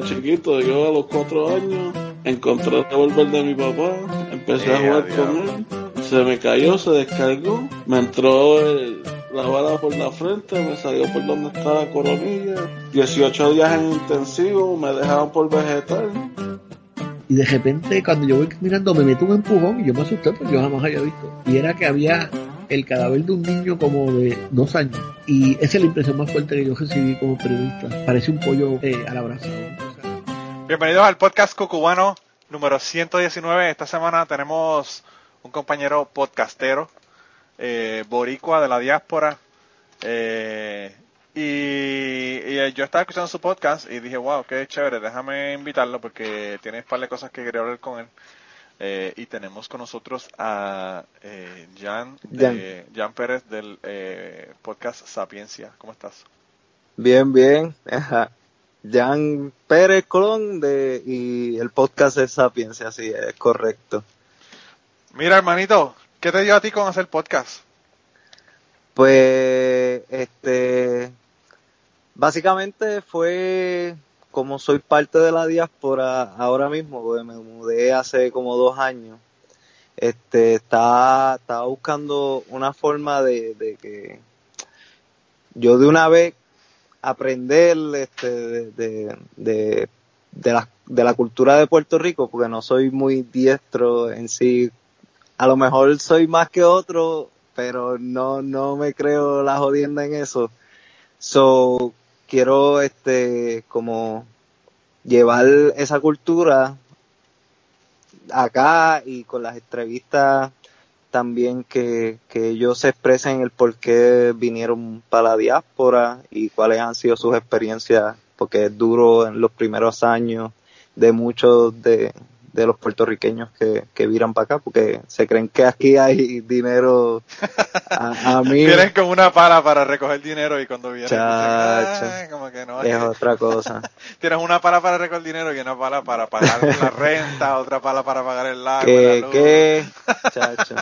desde chiquito, yo a los cuatro años encontré el revólver de mi papá, empecé a jugar con él, se me cayó, se descargó, me entró la bala por la frente, me salió por donde estaba la coronilla, 18 días en intensivo, me dejaron por vegetal. Y de repente cuando yo voy caminando me meto un empujón y yo me asusté porque yo jamás había visto. Y era que había el cadáver de un niño como de dos años. Y esa es la impresión más fuerte que yo recibí como periodista. Parece un pollo eh, al abrazo. Bienvenidos al podcast Cucubano número 119. Esta semana tenemos un compañero podcastero, eh, boricua de la diáspora. Eh, y, yo estaba escuchando su podcast y dije, wow, qué chévere, déjame invitarlo porque tiene un par de cosas que quería hablar con él. Eh, y tenemos con nosotros a eh, Jan, Jan. Pérez del eh, podcast Sapiencia. ¿Cómo estás? Bien, bien. Jan Pérez Colón de, y el podcast es Sapiencia, sí, es correcto. Mira, hermanito, ¿qué te dio a ti con hacer podcast? Pues, este, básicamente fue como soy parte de la diáspora ahora mismo, porque me mudé hace como dos años, este, estaba, estaba buscando una forma de, que yo de una vez aprender este, de, de, de, la, de la cultura de Puerto Rico, porque no soy muy diestro en sí. A lo mejor soy más que otro, pero no, no me creo la jodienda en eso. So, quiero este como llevar esa cultura acá y con las entrevistas también que, que ellos se expresen el por qué vinieron para la diáspora y cuáles han sido sus experiencias, porque es duro en los primeros años de muchos de, de los puertorriqueños que, que viran para acá porque se creen que aquí hay dinero a, mí. Tienen como una pala para recoger dinero y cuando vienen como que no es otra cosa tienes una pala para recoger dinero y una pala para pagar la renta otra pala para pagar el agua ¿Qué, ¿qué? Chacho.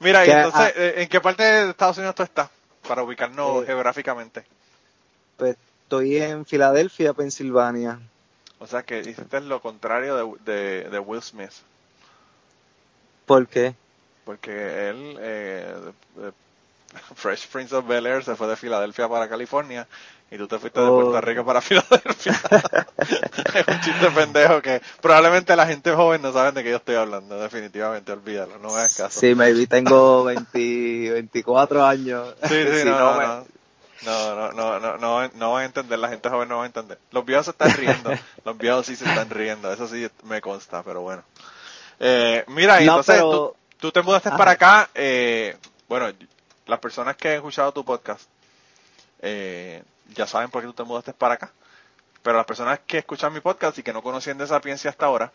mira y entonces ah, eh, ¿en qué parte de Estados Unidos tú estás? para ubicarnos eh, geográficamente. pues estoy en Filadelfia Pensilvania o sea que hiciste lo contrario de, de, Will Smith. ¿Por qué? Porque él, eh, Fresh Prince of Bel Air, se fue de Filadelfia para California y tú te fuiste de Puerto oh. Rico para Filadelfia. es un chiste pendejo que probablemente la gente joven no sabe de qué yo estoy hablando, definitivamente, olvídalo, no me hagas caso. Sí, maybe tengo 20, 24 años. Sí, sí, no, no, no, no, no, no, no, no van a entender, la gente joven no va a entender. Los viejos se están riendo, los viejos sí se están riendo, eso sí me consta, pero bueno. Eh, mira, entonces tú, te mudaste para acá, eh, bueno, las personas que han escuchado tu podcast eh, ya saben por qué tú te mudaste para acá, pero las personas que escuchan mi podcast y que no conocían de Sapiencia hasta ahora,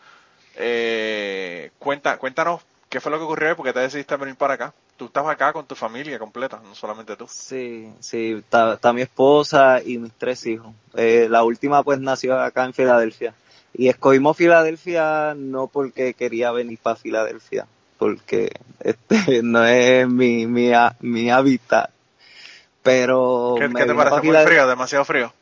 eh, cuenta, cuéntanos qué fue lo que ocurrió y por qué te decidiste venir para acá tú estás acá con tu familia completa, no solamente tú. Sí, sí, está, mi esposa y mis tres hijos. Eh, la última pues nació acá en Filadelfia. Y escogimos Filadelfia no porque quería venir para Filadelfia, porque este no es mi, mi, mi hábitat. Pero... ¿Qué, te parece muy frío? ¿Demasiado frío?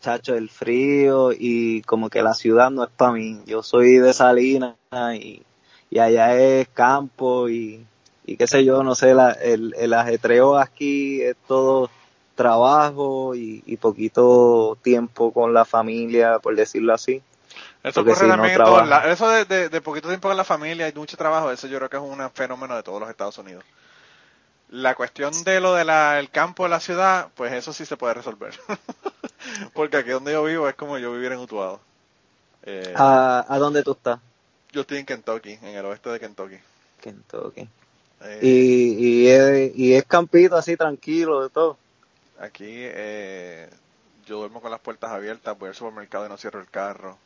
Chacho, el frío y como que la ciudad no es para mí. Yo soy de Salinas y, y allá es campo y y qué sé yo, no sé, el, el ajetreo aquí es todo trabajo y, poquito tiempo con la familia, por decirlo así. Eso ocurre también en Eso de, poquito tiempo con la familia y mucho trabajo, eso yo creo que es un fenómeno de todos los Estados Unidos. La cuestión de lo del campo de la ciudad, pues eso sí se puede resolver. Porque aquí donde yo vivo es como yo vivir en Utuado. Eh, ¿A, ¿A dónde tú estás? Yo estoy en Kentucky, en el oeste de Kentucky. Kentucky. Eh, y, y, es, y es campito así tranquilo de todo. Aquí eh, yo duermo con las puertas abiertas, voy al supermercado y no cierro el carro.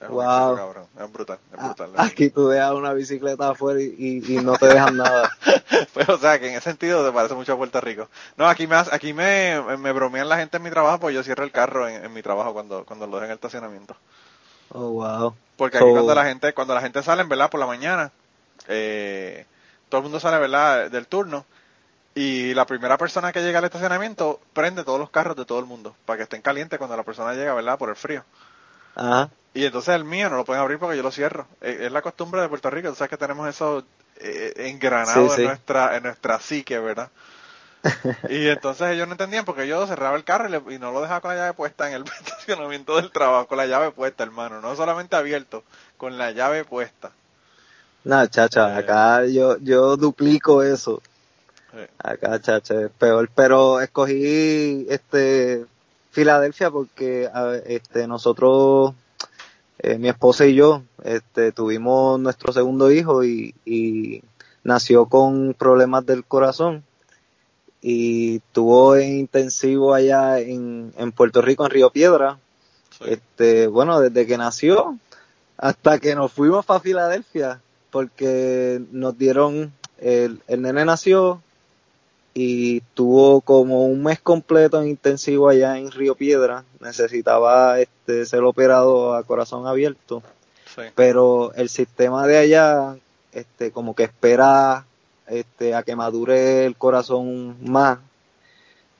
Es wow. Es brutal, es ah, brutal. aquí tú dejas una bicicleta afuera y, y, no te dejan nada. pues o sea que en ese sentido te parece mucho a Puerto Rico. No, aquí me aquí me, me bromean la gente en mi trabajo pues yo cierro el carro en, mi trabajo cuando, cuando lo dejo en el estacionamiento. Oh, wow. Porque aquí cuando la gente, cuando la gente sale, ¿verdad? Por la mañana, eh, todo el mundo sale, ¿verdad?, del turno. Y la primera persona que llega al estacionamiento prende todos los carros de todo el mundo para que estén calientes cuando la persona llega, ¿verdad?, por el frío. Ajá. Y entonces el mío no lo pueden abrir porque yo lo cierro. Eh, Es la costumbre de Puerto Rico, tú sabes que tenemos eso eh, engranado Sí, sí. en nuestra en nuestra psique, ¿verdad? y entonces ellos no entendían porque yo cerraba el carro y, le- y no lo dejaba con la llave puesta en el estacionamiento del trabajo, con la llave puesta, hermano, no solamente abierto, con la llave puesta. No, chacha, Eh. acá yo, yo duplico eso. Sí. Acá, chacha, es peor. Pero escogí este Filadelfia porque a este nosotros, eh, mi esposa y yo, este tuvimos nuestro segundo hijo y, y nació con problemas del corazón y tuvo en intensivo allá en, en Puerto Rico, en Río Piedra. Sí. Este, bueno, desde que nació hasta que nos fuimos para Filadelfia, porque nos dieron, el, el nene nació y tuvo como un mes completo en intensivo allá en Río Piedra, necesitaba este ser operado a corazón abierto, Sí. pero el sistema de allá este como que espera este a que madure el corazón más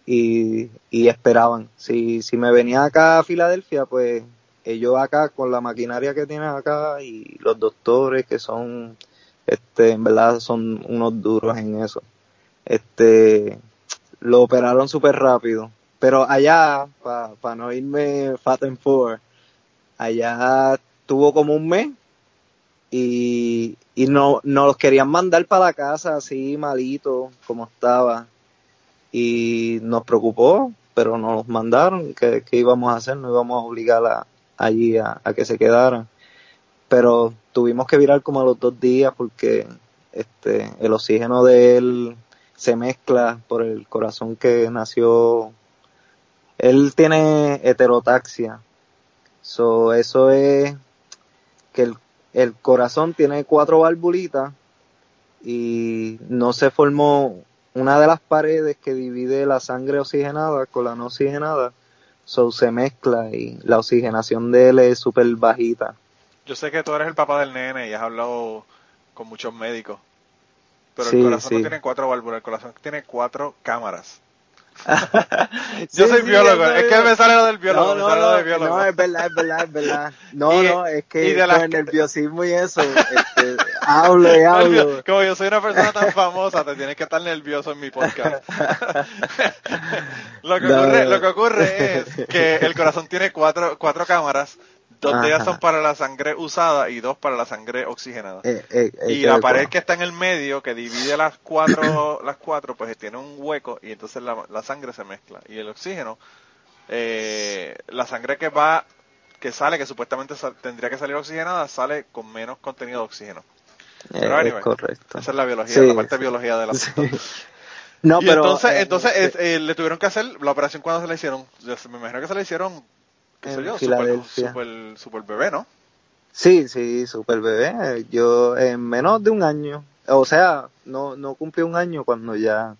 y, y esperaban. Si, si me venía acá a Filadelfia, pues ellos acá con la maquinaria que tienen acá y los doctores que son, este, en verdad son unos duros en eso. Este, lo operaron súper rápido. Pero allá, para no irme fat and four, allá tuvo como un mes y, y no, nos los querían mandar para la casa así malito como estaba y nos preocupó pero nos los mandaron ¿qué, qué íbamos a hacer? no íbamos a obligar a, allí a, que se quedaran. Pero tuvimos que virar como a los dos días porque este el oxígeno de él se mezcla por el corazón que nació. Él tiene heterotaxia. So eso es que el, el corazón tiene cuatro valvulitas y no se formó una de las paredes que divide la sangre oxigenada con la no oxigenada, so se mezcla y la oxigenación de él es súper bajita. Yo sé que tú eres el papá del nene y has hablado con muchos médicos. Pero Sí, el corazón no tiene cuatro válvulas, el corazón tiene cuatro cámaras. Sí, Yo soy sí, biólogo, es que me sale lo del biólogo, No, me no, sale lo del biólogo. no, es verdad, es verdad, es verdad. No, Y- no, es que con el que- nerviosismo y eso, este, hablo y hablo. Como yo soy una persona tan famosa, te tienes que estar nervioso en mi podcast. lo, que No, ocurre, lo que ocurre es que el corazón tiene cuatro, cuatro cámaras, dos de ellas son para la sangre usada y dos para la sangre oxigenada. Eh, eh, eh, y la pared que está en el medio, que divide las cuatro, las cuatro, pues tiene un hueco y entonces la, la sangre se mezcla. Y el oxígeno, la sangre que va, que sale, que supuestamente sal- tendría que salir oxigenada, sale con menos contenido de oxígeno. Pero anyway, es correcto. Esa es la biología, Sí, la parte de sí. biología del Sí. asunto. No, y pero entonces, entonces le tuvieron que hacer la operación cuando se la hicieron. Yo me imagino que se la hicieron, qué sé En Filadelfia. super, super bebé, ¿no? Sí, sí, super bebé. Yo en menos de un año, o sea, no, no cumplió un año cuando ya,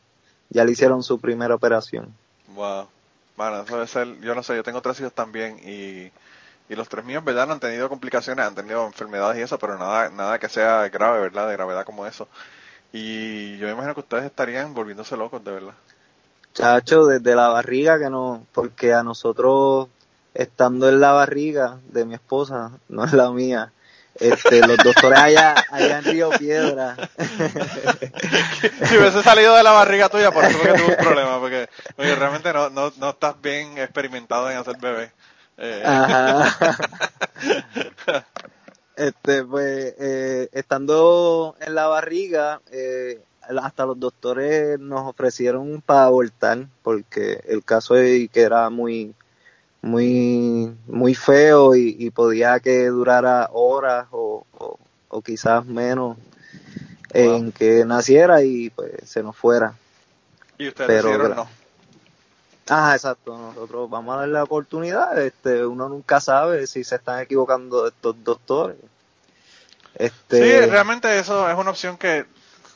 ya le hicieron su primera operación. Wow. Bueno, eso debe ser, yo no sé, yo tengo tres hijos también y, y los tres míos, verdad, no han tenido complicaciones, han tenido enfermedades y eso, pero nada, nada que sea grave, ¿verdad? De gravedad como eso. Y yo me imagino que ustedes estarían volviéndose locos, de verdad. Chacho, desde la barriga que no, porque a nosotros, estando en la barriga de mi esposa, no es la mía, este, los doctores allá, allá en Río Piedra, si hubiese salido de la barriga tuya, por eso que tuve un problema, porque, porque realmente no, no, no estás bien experimentado en hacer bebé. Eh, Ajá. Este, pues, eh, estando en la barriga, eh, hasta los doctores nos ofrecieron para abortar, porque el caso que era muy, muy, muy feo y, y podía que durara horas o, o, o quizás menos en que naciera y pues se nos fuera. y ustedes pero decidieron no. Ah, exacto. Nosotros vamos a darle la oportunidad. Este, uno nunca sabe si se están equivocando estos doctores. Este, Sí, realmente eso es una opción que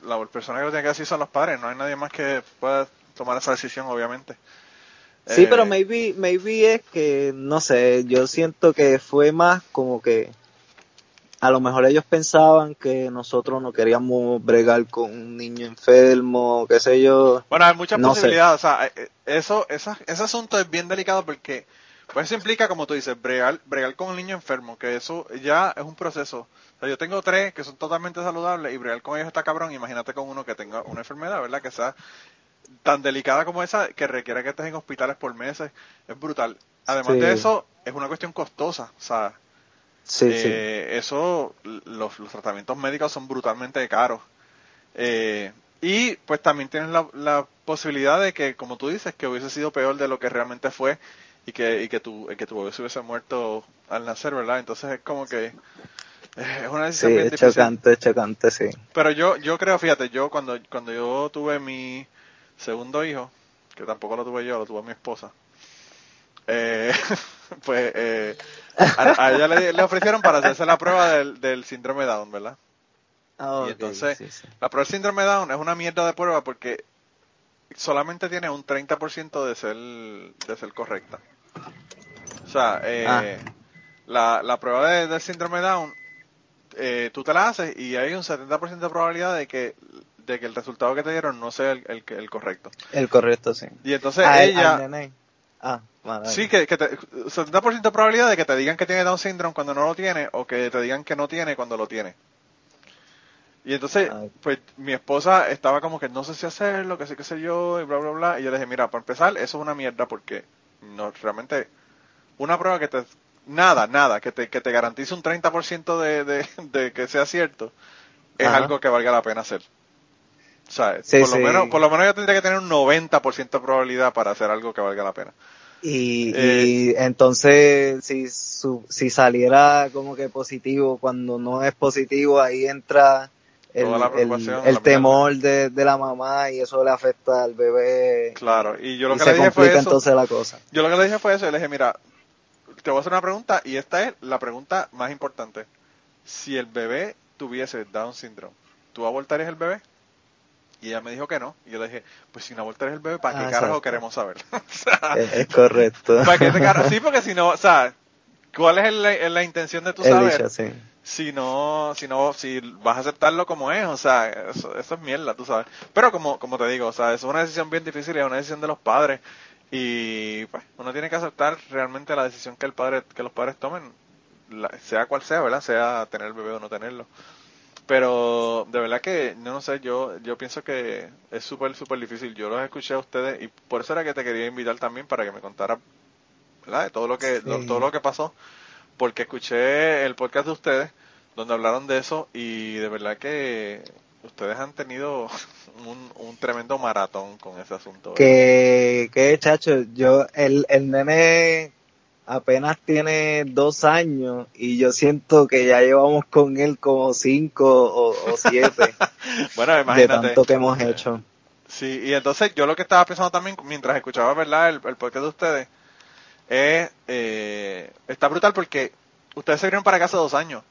la persona que lo tiene que decir son los padres, no hay nadie más que pueda tomar esa decisión, obviamente. Sí, Eh, pero maybe, maybe es que, no sé, yo siento que fue más como que a lo mejor ellos pensaban que nosotros no queríamos bregar con un niño enfermo, qué sé yo. Bueno, hay muchas No sé. posibilidades. O sea, eh, eso, esa- ese asunto es bien delicado porque Pues eso implica, como tú dices, bregar, bregar con un niño enfermo, que eso ya es un proceso. O sea, yo tengo tres que son totalmente saludables y bregar con ellos está cabrón. Imagínate con uno que tenga una enfermedad, ¿verdad? Que sea tan delicada como esa, que requiere que estés en hospitales por meses. Es brutal. Además de eso, es una cuestión costosa. O sea, Sí, eh, Eso, los, tratamientos médicos son brutalmente caros. Eh, y pues también tienes la, la, posibilidad de que, como tú dices, que hubiese sido peor de lo que realmente fue y que, y que, tu, que tu bebé se hubiese muerto al nacer, ¿verdad? Entonces es como que eh, es una decisión sí, bien es difícil. chocante, chocante, sí. Pero yo, yo creo, fíjate, yo cuando, cuando yo tuve mi segundo hijo, que tampoco lo tuve yo, lo tuvo mi esposa, eh, pues eh, a, a, ella le, le, ofrecieron para hacerse la prueba del, del síndrome Down, ¿verdad? Oh, y entonces, sí, sí. la prueba del síndrome Down es una mierda de prueba porque solamente tiene un 30% de ser, de ser correcta. O sea, eh, ah. la, la prueba de, del síndrome Down, eh, tú te la haces y hay un 70% de probabilidad de que de que el resultado que te dieron no sea el, el, el correcto. El correcto, sí. Y entonces Ah, el- ella... Ah, Sí, que, que te, 70% de probabilidad de que te digan que tiene Down syndrome cuando no lo tiene o que te digan que no tiene cuando lo tiene. Y entonces, Ay. pues mi esposa estaba como que no sé si hacerlo, que sé qué sé yo, y bla, bla, bla. Y yo le dije, mira, para empezar, eso es una mierda porque no realmente una prueba que te... Nada, nada, que te, que te garantice un 30% de, de, de que sea cierto, es Ajá. algo que valga la pena hacer. Sí, por, lo sí. menos, por lo menos yo tendría que tener un 90% de probabilidad para hacer algo que valga la pena. Y, Eh, y entonces, si, su, si saliera como que positivo, cuando no es positivo, ahí entra el, temor de, de la mamá y eso le afecta al bebé. Claro, y yo lo y que se le dije fue eso. entonces la cosa. Yo lo que le dije fue eso, le dije, mira, te voy a hacer una pregunta y esta es la pregunta más importante. Si el bebé tuviese Down syndrome, ¿tú abortarías el bebé? Y ella me dijo que no. Y yo le dije, pues si no abortarías el bebé, ¿para qué Ah, carajo queremos saber? O sea, Es, es correcto. ¿Para qué te carajo? Sí, porque si no, o sea, ¿cuál es el- la intención de tu saber? Sí. si no, si no, si vas a aceptarlo como es, o sea, eso, eso es mierda, tú sabes. Pero como, como te digo, o sea, es una decisión bien difícil y es una decisión de los padres y pues uno tiene que aceptar realmente la decisión que el padre, que los padres tomen, la- sea cual sea, ¿verdad? Sea tener el bebé o no tenerlo. Pero de verdad que, no, sé, yo, yo pienso que es súper, súper difícil. Yo los escuché a ustedes y por eso era que te quería invitar también para que me contara, ¿verdad? De todo lo que, lo- todo lo que pasó. Porque escuché el podcast de ustedes donde hablaron de eso y de verdad que ustedes han tenido un, un tremendo maratón con ese asunto. ¿verdad? Que, que chacho, yo, el, el nene apenas tiene dos años y yo siento que ya llevamos con él como cinco o, o siete Bueno, de imagínate. tanto que hemos hecho. Sí, y entonces yo lo que estaba pensando también mientras escuchaba, ¿verdad? El, el podcast de ustedes es, eh, está brutal porque ustedes se vinieron para hace dos años.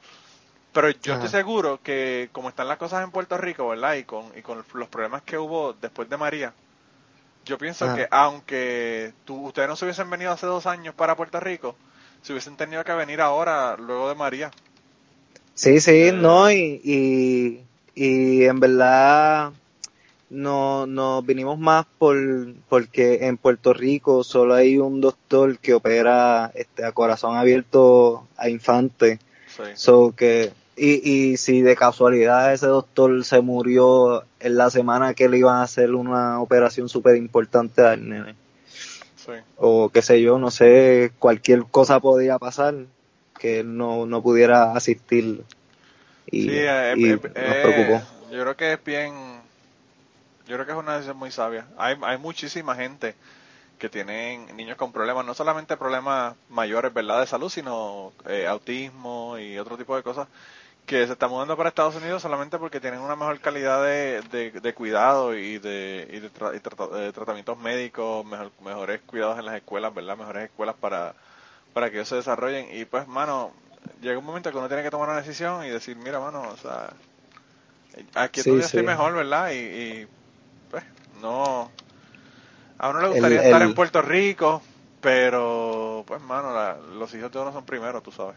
Pero yo Ajá. estoy seguro que como están las cosas en Puerto Rico, ¿verdad? Y con, y con los problemas que hubo después de María, yo pienso Ajá. que aunque tú, ustedes no se hubiesen venido hace dos años para Puerto Rico, se hubiesen tenido que venir ahora, luego de María. Sí, sí, Eh. no, y, y, y en verdad no nos vinimos más por porque en Puerto Rico solo hay un doctor que opera este a corazón abierto a infantes. Sí. So que y, y si de casualidad ese doctor se murió en la semana que le iban a hacer una operación súper importante al nene Sí. o qué sé yo, no sé, cualquier cosa podía pasar que él no, no pudiera asistir y, Sí, eh, y eh, nos eh, preocupó. Yo creo que es bien, yo creo que es una decisión muy sabia. Hay, hay muchísima gente que tienen niños con problemas, no solamente problemas mayores, ¿verdad?, de salud, sino eh, autismo y otro tipo de cosas, que se están mudando para Estados Unidos solamente porque tienen una mejor calidad de, de, de cuidado y de, y de, tra- y trata- de tratamientos médicos, mejor- mejores cuidados en las escuelas, ¿verdad?, mejores escuelas para, para que ellos se desarrollen. Y pues, mano, llega un momento que uno tiene que tomar una decisión y decir, mira, mano, o sea, aquí Sí, estoy sí. mejor, ¿verdad? Y, y, pues, no. A uno le gustaría El- estar en Puerto Rico, pero, pues, mano, la- los hijos de uno son primero, tú sabes.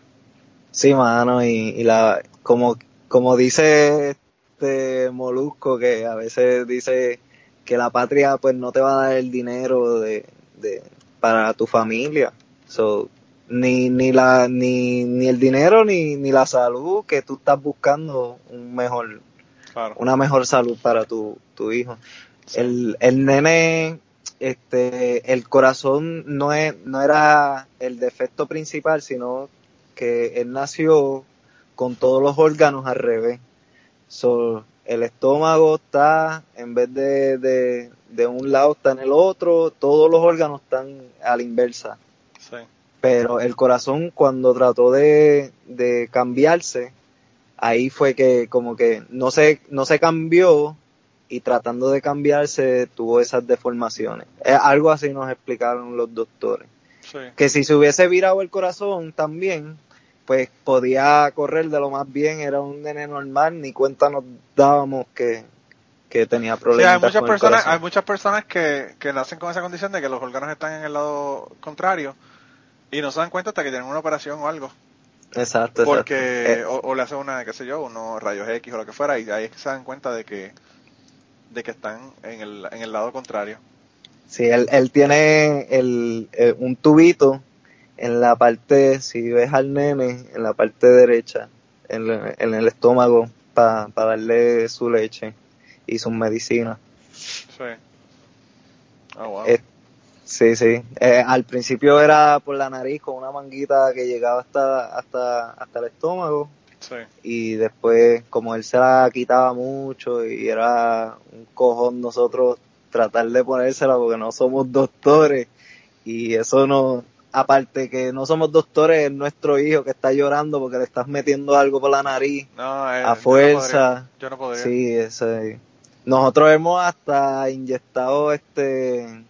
Sí, mano, y, y la como como dice este Molusco que a veces dice que la patria pues no te va a dar el dinero de, de para tu familia, So, ni, ni, la, ni, ni el dinero ni, ni la salud que tú estás buscando un mejor, una mejor salud para tu, tu hijo. El, el nene, este, el corazón no, es, no era el defecto principal, sino que él nació con todos los órganos al revés. So, el estómago está, en vez de, de, de, un lado está en el otro, todos los órganos están a la inversa. Pero el corazón cuando trató de, de cambiarse, ahí fue que como que no se, no se cambió y tratando de cambiarse tuvo esas deformaciones. algo así nos explicaron los doctores. Que si se hubiese virado el corazón también, pues podía correr de lo más bien, era un nene normal, ni cuenta nos dábamos que, tenía problemas. hay muchas personas, hay muchas personas que, que nacen con esa condición de que los órganos están en el lado contrario y no se dan cuenta hasta que tienen una operación o algo. Exacto, Porque, eh, o, le hacen una, qué sé yo, unos rayos X o lo que fuera, y ahí es que se dan cuenta de que, de que están en el, en el lado contrario. Sí, él, él tiene el, eh, un tubito en la parte, si ves al nene, en la parte derecha, en, el estómago, para darle su leche y sus medicinas. Sí. Oh, wow. sí, sí. Eh, al principio era por la nariz con una manguita que llegaba hasta, hasta, hasta el estómago. Sí. Y después, como él se la quitaba mucho y era un cojón nosotros tratar de ponérsela porque no somos doctores y eso no, aparte que no somos doctores, es nuestro hijo que está llorando porque le estás metiendo algo por la nariz eh, a fuerza. Yo no podría. Sí, ese. Nosotros hemos hasta inyectado este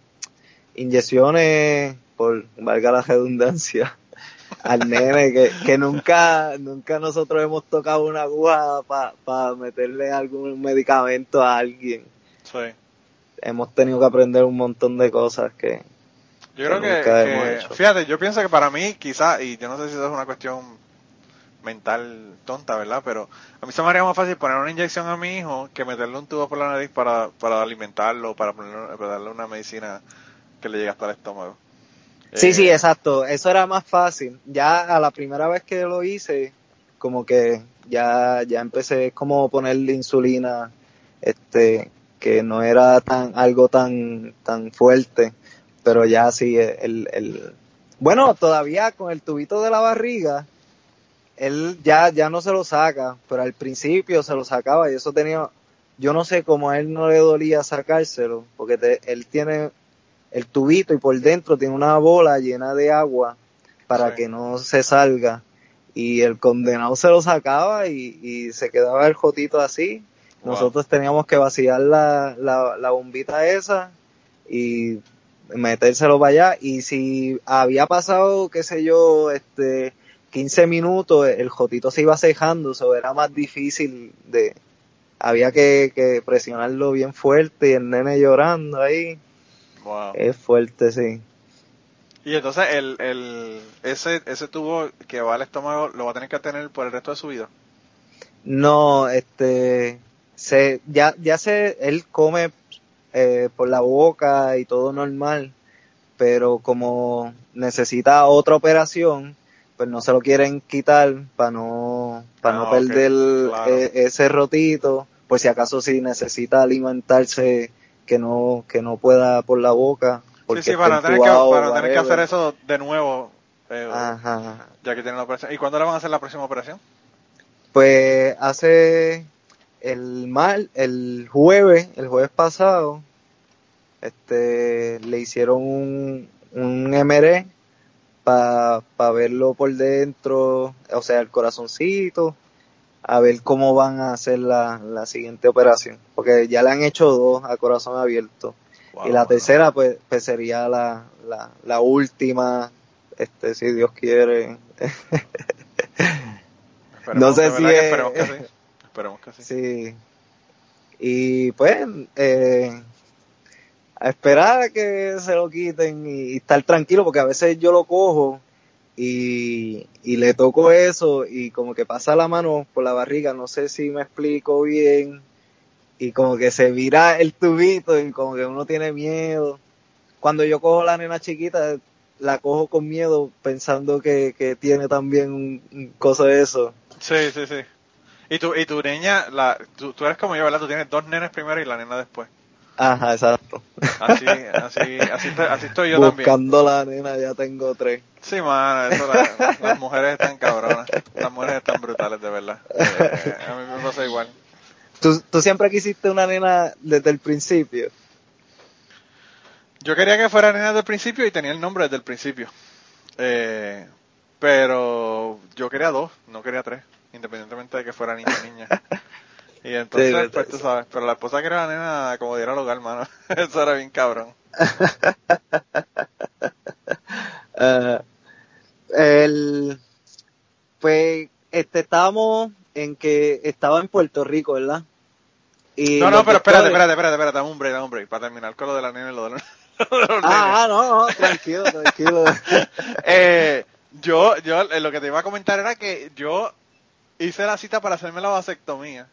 inyecciones, por valga la redundancia, al nene que, que nunca nunca nosotros hemos tocado una aguja para meterle algún medicamento a alguien. Sí. Hemos tenido que aprender un montón de cosas que, yo creo que, fíjate, yo pienso que para mí quizá, y yo no sé si eso es una cuestión mental tonta, ¿verdad? Pero a mí se me haría más fácil poner una inyección a mi hijo que meterle un tubo por la nariz para, para alimentarlo, para, para darle una medicina que le llegue hasta el estómago. Sí, sí, eh, exacto. Eso era más fácil. Ya a la primera vez que lo hice, como que ya, ya empecé como ponerle insulina, este, que no era tan, algo tan, tan fuerte pero ya sí, el, el, bueno, todavía con el tubito de la barriga, él ya, ya no se lo saca, pero al principio se lo sacaba y eso tenía, yo no sé cómo a él no le dolía sacárselo, porque él tiene el tubito y por dentro tiene una bola llena de agua para que no se salga. Y el condenado se lo sacaba y, y se quedaba el jotito así. Nosotros teníamos que vaciar la, la, la bombita esa y metérselo para allá y si había pasado, qué sé yo, este 15 minutos, el jotito se iba cejando, eso era más difícil de había que, presionarlo bien fuerte y el nene llorando ahí. Es fuerte, sí. Y entonces el, el, ese, ese tubo que va al estómago lo va a tener que tener por el resto de su vida. No, este, se, ya, ya se, él come eh, por la boca y todo normal, pero como necesita otra operación, pues no se lo quieren quitar para no, para no ah, perder eh, ese rotito, por si acaso si necesita alimentarse que no, que no pueda por la boca. Porque sí, para, tener que, para tener que hacer eso de nuevo, eh, ya que tiene la operación. ¿Y cuándo le van a hacer la próxima operación? Pues hace el mal, el jueves, el jueves pasado, este, le hicieron un, un MRE para verlo por dentro, o sea, el corazoncito, a ver cómo van a hacer la, la siguiente operación, porque ya le han hecho dos a corazón abierto. y la tercera, pues, pues sería la, la, la última, este, si Dios quiere. no sé si es, Esperemos que sí. Sí. Y pues, eh, a esperar a que se lo quiten y, estar tranquilo, porque a veces yo lo cojo y, y, le toco eso y como que pasa la mano por la barriga, no sé si me explico bien, y como que se vira el tubito y como que uno tiene miedo. Cuando yo cojo la nena chiquita, la cojo con miedo pensando que, que tiene también un, cosa de eso. Sí, sí, sí. Y tu, y tu niña, la, tú, tú eres como yo, ¿verdad? Tú tienes dos nenes primero y la nena después. Ajá, exacto. Así, así, así, así estoy yo también. Buscando la nena ya tengo tres. Sí, mano, eso las mujeres están cabronas. Las mujeres están brutales, de verdad. Eh, a mí me pasa igual. ¿Tú, ¿Tú siempre quisiste una nena desde el principio? Yo quería que fuera nena desde el principio y tenía el nombre desde el principio. Eh, pero yo quería dos, no quería tres, independientemente de que fuera niña o niña. Y entonces, pues tú sabes, pero la esposa que era la nena como diera lugar, mano. Eso era bien cabrón. uh, el, pues, este, estábamos en que estaba en Puerto Rico, ¿verdad? Y no, no, pero espérate, espérate, espérate, espérate, dame un break, dame un break, para terminar con lo de la nena y lo de, los, ah, ah, no, no, tranquilo, tranquilo. eh, yo, yo, lo que te iba a comentar era que yo hice la cita para hacerme la vasectomía.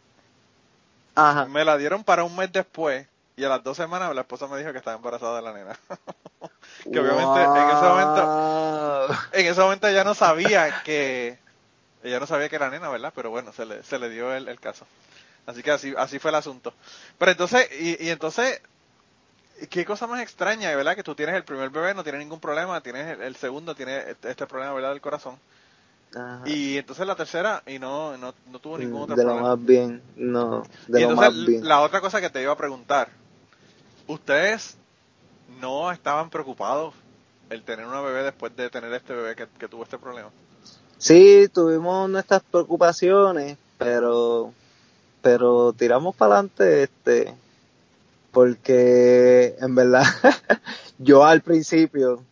Me la dieron para un mes después y a las dos semanas la esposa me dijo que estaba embarazada de la nena. que obviamente en ese momento, en ese momento ella no sabía que, ella no sabía que era nena, ¿verdad? Pero bueno, se le, se le dio el, caso. Así que así, así fue el asunto. Pero entonces, y, y entonces, qué cosa más extraña, ¿verdad? Que tú tienes el primer bebé, no tiene ningún problema, tienes el, segundo, tiene este, este problema, ¿verdad? Del corazón. Y entonces la tercera, y no, no, no tuvo ningún otro de problema. Lo más bien, no. De y entonces, la otra cosa que te iba a preguntar, ¿ustedes no estaban preocupados el tener una bebé después de tener este bebé que, que tuvo este problema? Sí, tuvimos nuestras preocupaciones, pero pero tiramos para adelante este porque en verdad yo al principio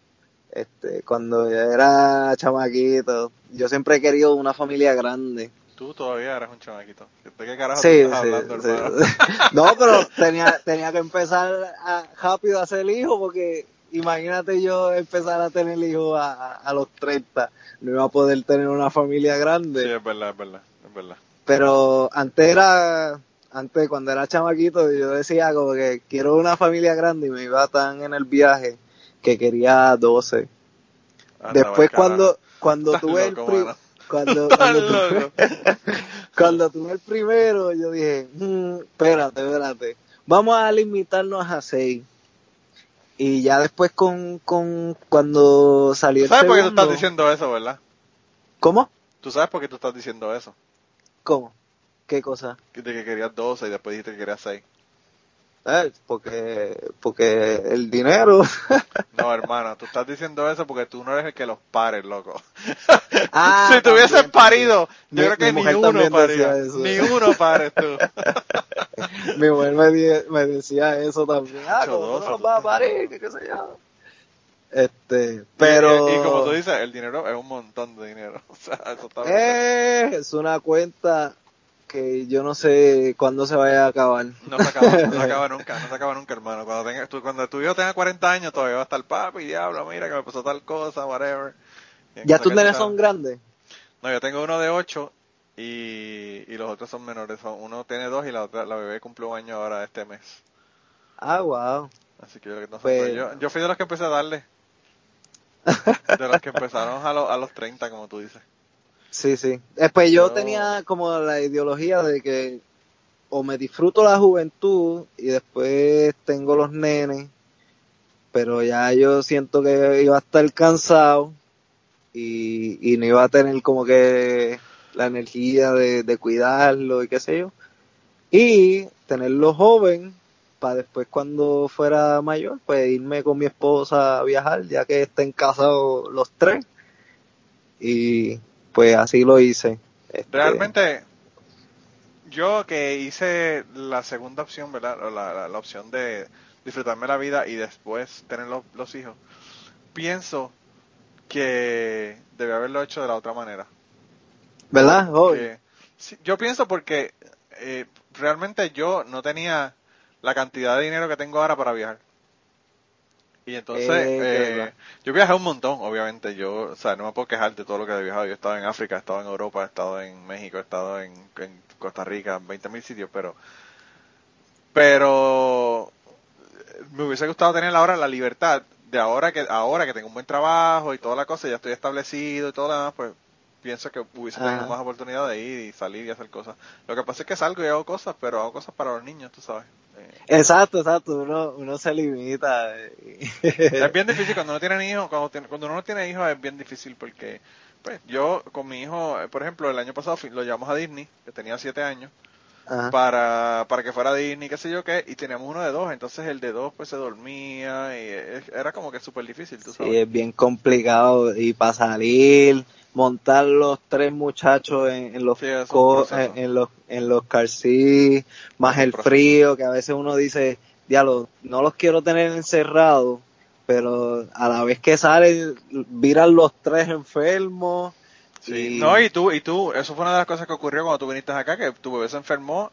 este cuando era chamaquito yo siempre he querido una familia grande. Tú todavía eras un chamaquito. ¿De qué carajo sí, estás hablando, No, pero tenía, tenía que empezar a, rápido a hacer hijo porque imagínate yo empezar a tener hijos a, a, los 30. No iba a poder tener una familia grande. Sí, es verdad, es verdad, es verdad. Pero antes era, antes cuando era chamaquito yo decía como que quiero una familia grande y me iba tan en el viaje que quería 12. Después cuando cuando tuve el cuando, cuando, tuve, el primero, yo dije, mm, espérate, espérate, vamos a limitarnos a seis. Y ya después con, con cuando salió el ¿Sabes por qué tú estás diciendo eso, verdad? ¿Cómo? ¿Tú sabes por qué tú estás diciendo eso? ¿Cómo? ¿Qué cosa? De que querías 12 y después dijiste que querías 6. Eh, porque, porque el dinero. no, hermano, tú estás diciendo eso porque tú no eres el que los pares, loco. Ah, si tuvieses parido, yo creo que ni uno paría. Ni uno pares tú. mi mujer me, me, decía eso también. Ah, ¿cómo no los vas a parir? ¿Qué, sé yo? Este, pero... Y, como tú dices, el dinero es un montón de dinero. O sea, eso está eh, es una cuenta que yo no sé cuándo se vaya a acabar. No se acaba, no se acaba nunca, no se acaba nunca, hermano. Cuando, tenga, tú, cuando tu hijo tenga 40 años, todavía va a estar papi, diablo, mira que me pasó tal cosa, whatever. ¿Ya tus nenes son grandes? No, yo tengo uno de 8 y, y los otros son menores. Uno tiene 2 y la otra, la bebé cumple un año ahora este mes. Ah, wow. Así que no sé, pues yo, yo fui de los que empecé a darle. De los que empezaron a, a los 30, como tú dices. Sí, sí. Después yo tenía como la ideología de que o me disfruto la juventud y después tengo los nenes, pero ya yo siento que iba a estar cansado y, y no iba a tener como que la energía de, de cuidarlo y qué sé yo. Y tenerlo joven para después cuando fuera mayor, pues irme con mi esposa a viajar, ya que estén casados los tres. Y pues así lo hice. Este, Realmente, yo que hice la segunda opción, ¿verdad? La, la, opción de disfrutarme la vida y después tener los, hijos, pienso que debe haberlo hecho de la otra manera. ¿Verdad? yo pienso porque eh, realmente yo no tenía la cantidad de dinero que tengo ahora para viajar. Y entonces, eh, eh yo viajé un montón, obviamente. Yo, o sea, no me puedo quejar de todo lo que he viajado. Yo he estado en África, he estado en Europa, he estado en México, he estado en, Costa Rica, 20.000 sitios, pero. Pero. Me hubiese gustado tener ahora la libertad de ahora que ahora que tengo un buen trabajo y toda la cosa, ya estoy establecido y todo lo demás, pues pienso que hubiese tenido más oportunidad de ir y salir y hacer cosas. Lo que pasa es que salgo y hago cosas, pero hago cosas para los niños, tú sabes. Eh, exacto, exacto, uno, uno se limita. es bien difícil cuando uno tiene hijos, cuando, cuando uno no tiene hijos es bien difícil porque, pues, yo con mi hijo, por ejemplo, el año pasado lo llevamos a Disney, que tenía siete años, para, para que fuera Disney, qué sé yo qué, y teníamos uno de dos, entonces el de dos pues se dormía y era como que súper difícil, tú sabes. Sí, es bien complicado y para salir, montar los tres muchachos en, los en, los en los más el frío, que a veces uno dice, diablo, no los quiero tener encerrados, pero a la vez que salen, viran los tres enfermos no, y tú, y tú, eso fue una de las cosas que ocurrió cuando tú viniste acá, que tu bebé se enfermó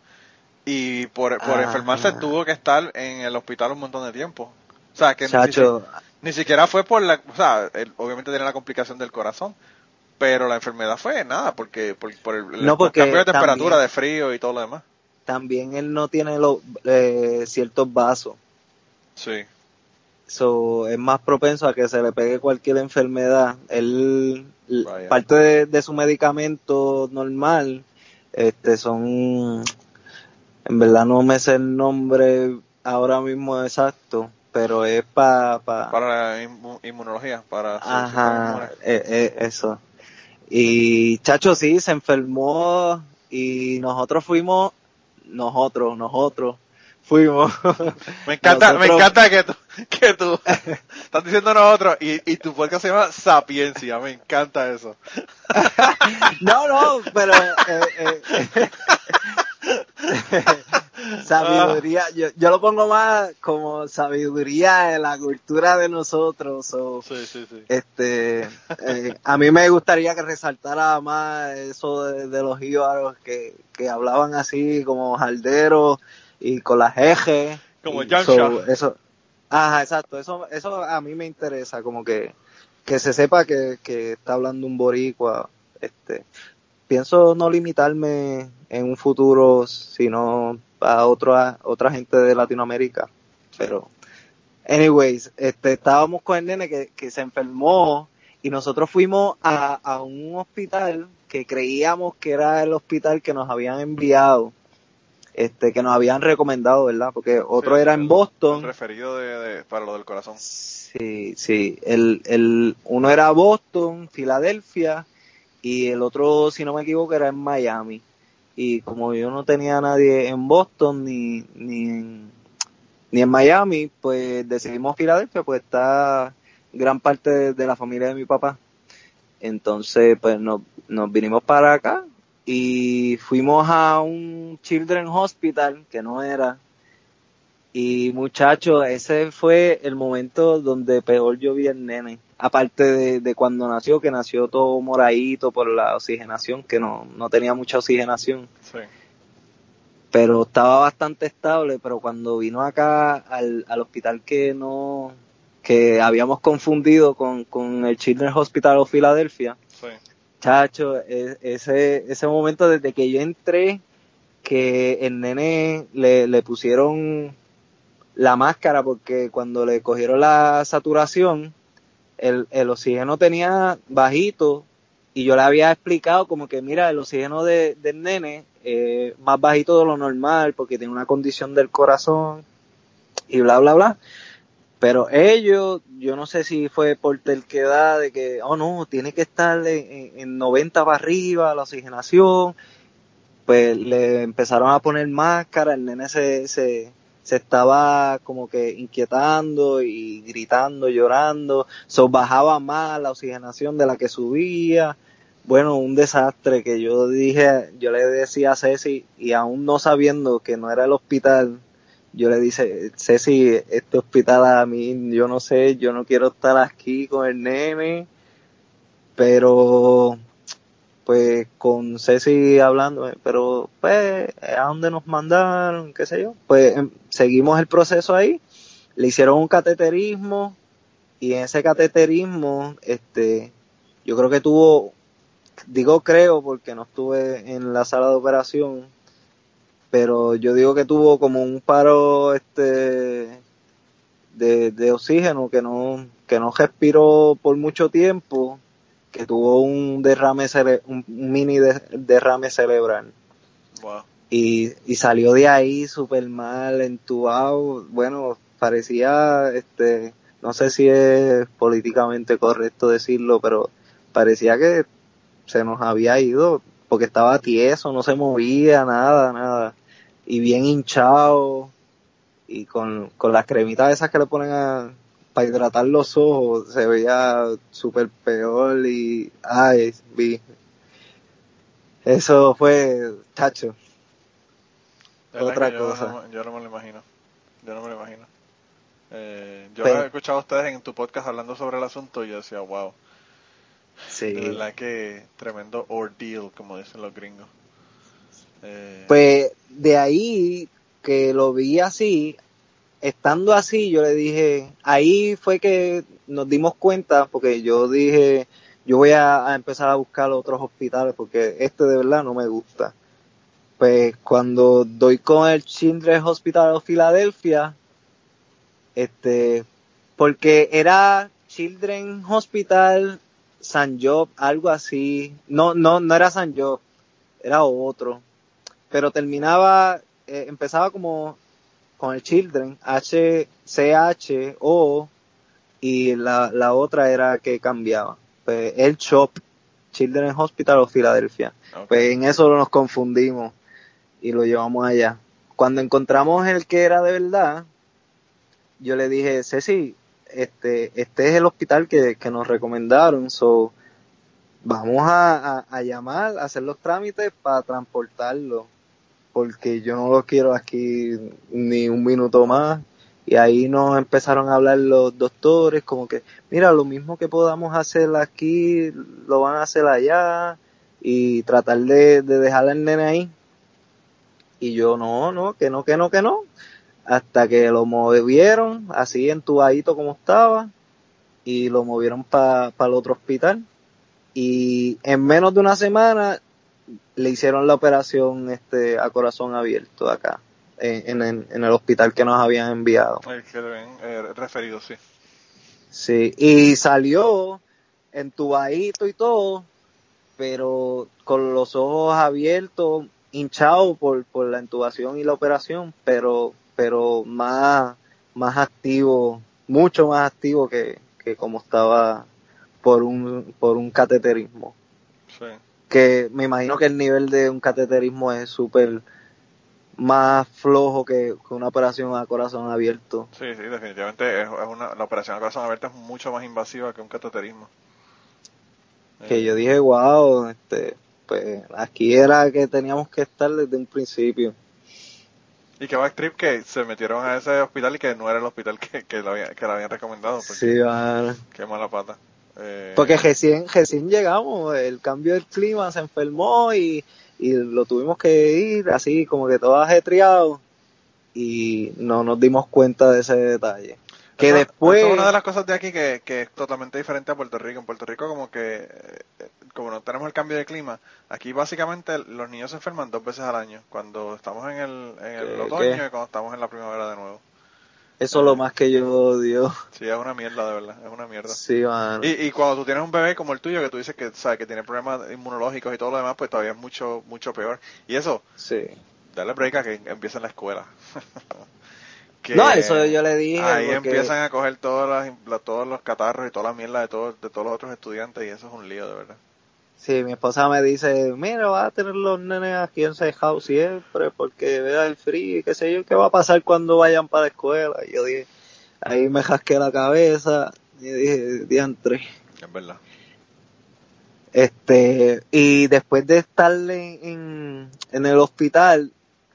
y por, por enfermarse tuvo que estar en el hospital un montón de tiempo. O sea, que ni, siquiera fue por la, o sea, obviamente tiene la complicación del corazón, pero la enfermedad fue nada, porque por, el, cambio de temperatura, de frío y todo lo demás. También él no tiene los eh, ciertos vasos. Sí. So, es más propenso a que se le pegue cualquier enfermedad. Él parte de, su medicamento normal este son en verdad no me sé el nombre ahora mismo exacto pero es pa, para la inmunología para ajá eh, eh, eso. Y chacho sí se enfermó y nosotros fuimos nosotros nosotros fuimos. Me encanta, me encanta que tú, que tú estás diciendo nosotros y, y tu podcast se llama Sapiencia, me encanta eso. no, no, pero eh, eh, sabiduría, yo, yo lo pongo más como sabiduría de la cultura de nosotros. sí, sí, sí. Este, eh, a mí me gustaría que resaltara más eso de, los íbaros que, que hablaban así como jalderos y con las ejes. Como Eso, ajá, exacto, eso, eso a mí me interesa, como que, que se sepa que, que está hablando un boricua, este, pienso no limitarme en un futuro, sino a otra, otra gente de Latinoamérica, pero, anyways, este, estábamos con el nene que, que se enfermó y nosotros fuimos a, a un hospital que creíamos que era el hospital que nos habían enviado este que nos habían recomendado, ¿verdad? Porque otro era en Boston. referido de, para lo del corazón. Sí, sí. El, el, uno era Boston, Filadelfia, y el otro, si no me equivoco, era en Miami. Y como yo no tenía a nadie en Boston ni, ni, en, ni en Miami, pues decidimos Filadelfia, pues está gran parte de, la familia de mi papá. Entonces, pues nos, nos vinimos para acá y fuimos a un Children's Hospital que no era y muchachos ese fue el momento donde peor yo vi el nene. Aparte de, cuando nació que nació todo moradito por la oxigenación que no, no tenía mucha oxigenación. Sí. pero estaba bastante estable pero cuando vino acá al, al hospital que no que habíamos confundido con, con el Children's Hospital of Philadelphia sí Chacho, e, ese, ese momento desde que yo entré, que el nene le, le pusieron la máscara porque cuando le cogieron la saturación, el, el oxígeno tenía bajito y yo le había explicado como que mira, el oxígeno de, del nene es más bajito de lo normal porque tiene una condición del corazón y bla, bla, bla. Pero ellos, yo no sé si fue por terquedad de que, oh no, tiene que estar en, 90 para arriba la oxigenación, pues le empezaron a poner máscara, el nene se, se, se estaba como que inquietando y gritando, llorando, so bajaba más la oxigenación de la que subía. Bueno, un desastre que yo dije, yo le decía a Ceci, y aún no sabiendo que no era el hospital, yo le dije, Ceci, este hospital a mí, yo no sé, yo no quiero estar aquí con el nene, pero pues con Ceci hablando, pero pues a dónde nos mandaron, qué sé yo, pues em, seguimos el proceso ahí, le hicieron un cateterismo y en ese cateterismo, este, yo creo que tuvo, digo creo porque no estuve en la sala de operación, pero yo digo que tuvo como un paro este de, oxígeno que no, que no respiró por mucho tiempo, que tuvo un derrame un mini derrame cerebral. Y, y salió de ahí súper mal, entubado. Bueno, parecía, este, no sé si es políticamente correcto decirlo, pero parecía que se nos había ido porque estaba tieso, no se movía, nada, nada. Y bien hinchado y con, con las cremitas esas que le ponen a, para hidratar los ojos, se veía súper peor y, ay, vi. Eso fue, tacho. Otra cosa. yo no me lo imagino. Yo no me lo imagino. Eh, yo he escuchado a ustedes en tu podcast hablando sobre el asunto y yo decía, wow. Sí. De verdad que tremendo ordeal, como dicen los gringos. Eh, pues de ahí que lo vi así, estando así, yo le dije, ahí fue que nos dimos cuenta, porque yo dije, yo voy a, empezar a buscar otros hospitales, porque este de verdad no me gusta. Pues cuando doy con el Children's Hospital de Filadelfia, este, porque era Children's Hospital San Job, algo así, no, no, no era San Job, era otro, pero terminaba eh, empezaba como con el Children, H-C-H-O, y la, la otra era que cambiaba. Pues el Shop, Children Hospital of Philadelphia. Pues en eso nos confundimos y lo llevamos allá. Cuando encontramos el que era de verdad, yo le dije, Ceci, este, este es el hospital que, que nos recomendaron, so vamos a, a, a llamar, a hacer los trámites para transportarlo porque yo no lo quiero aquí ni un minuto más. Y ahí nos empezaron a hablar los doctores, como que, mira, lo mismo que podamos hacer aquí, lo van a hacer allá, y tratar de, dejar al nene ahí. Y yo, no, no, que no, que no, que no. Hasta que lo movieron, así entubadito como estaba, y lo movieron para el otro hospital. Y en menos de una semana le hicieron la operación este a corazón abierto acá en, en, el hospital que nos habían enviado. Eh, referido, sí. Sí, y salió entubadito y todo, pero con los ojos abiertos, hinchado por, por la intubación y la operación, pero, pero más, más activo, mucho más activo que, que como estaba por un, por un cateterismo. Sí que me imagino que el nivel de un cateterismo es súper más flojo que, una operación a corazón abierto. Sí, sí, definitivamente es, una, la operación a corazón abierto es mucho más invasiva que un cateterismo. Que yo dije, wow, este, pues aquí era que teníamos que estar desde un principio. Y que trip que se metieron a ese hospital y que no era el hospital que, que, lo, que habían recomendado. Sí, vale. Qué mala pata. Eh, Porque recién, recién llegamos, el cambio del clima se enfermó y, y lo tuvimos que ir así como que todo ajetreado y no nos dimos cuenta de ese detalle. Que después... una de las cosas de aquí que, que, es totalmente diferente a Puerto Rico. En Puerto Rico como que, eh, como no tenemos el cambio de clima, aquí básicamente los niños se enferman dos veces al año, cuando estamos en el, en el otoño y cuando estamos en la primavera de nuevo. Eso es lo más que yo odio. Sí, es una mierda, de verdad, es una mierda. Sí, Y, y cuando tú tienes un bebé como el tuyo, que tú dices que, sabe que tiene problemas inmunológicos y todo lo demás, pues todavía es mucho, mucho peor. Y eso, sí. dale break a que empiece en la escuela. no, eso yo le dije. Ahí empiezan a coger todas las, todos los catarros y toda la mierda de, todos de todos los otros estudiantes y eso es un lío, de verdad. Sí, mi esposa me dice, mira, va a tener los nenes aquí en house siempre porque vea el frío y qué sé yo, qué va a pasar cuando vayan para la escuela. Y yo dije, ahí me jasqué la cabeza y dije, diantre. Es verdad. Este, y después de estar en, en, el hospital,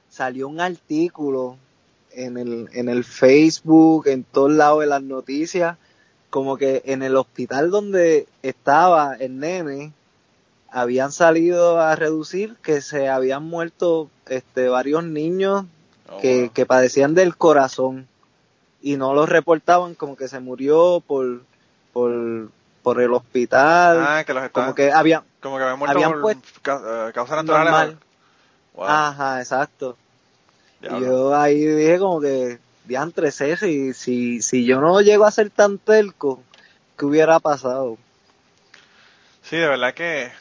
salió un artículo en el, en el Facebook, en todos lados de las noticias, como que en el hospital donde estaba el nene, habían salido a reducir que se habían muerto este varios niños oh, que, que padecían del corazón y no los reportaban como que se murió por por, por el hospital. Ah, que los como que habían como que habían muerto por eh, causa natural ajá exacto. Y yo ahí dije como que diantre, si, si, si yo no llego a ser tan telco, ¿qué hubiera pasado? Sí, de verdad que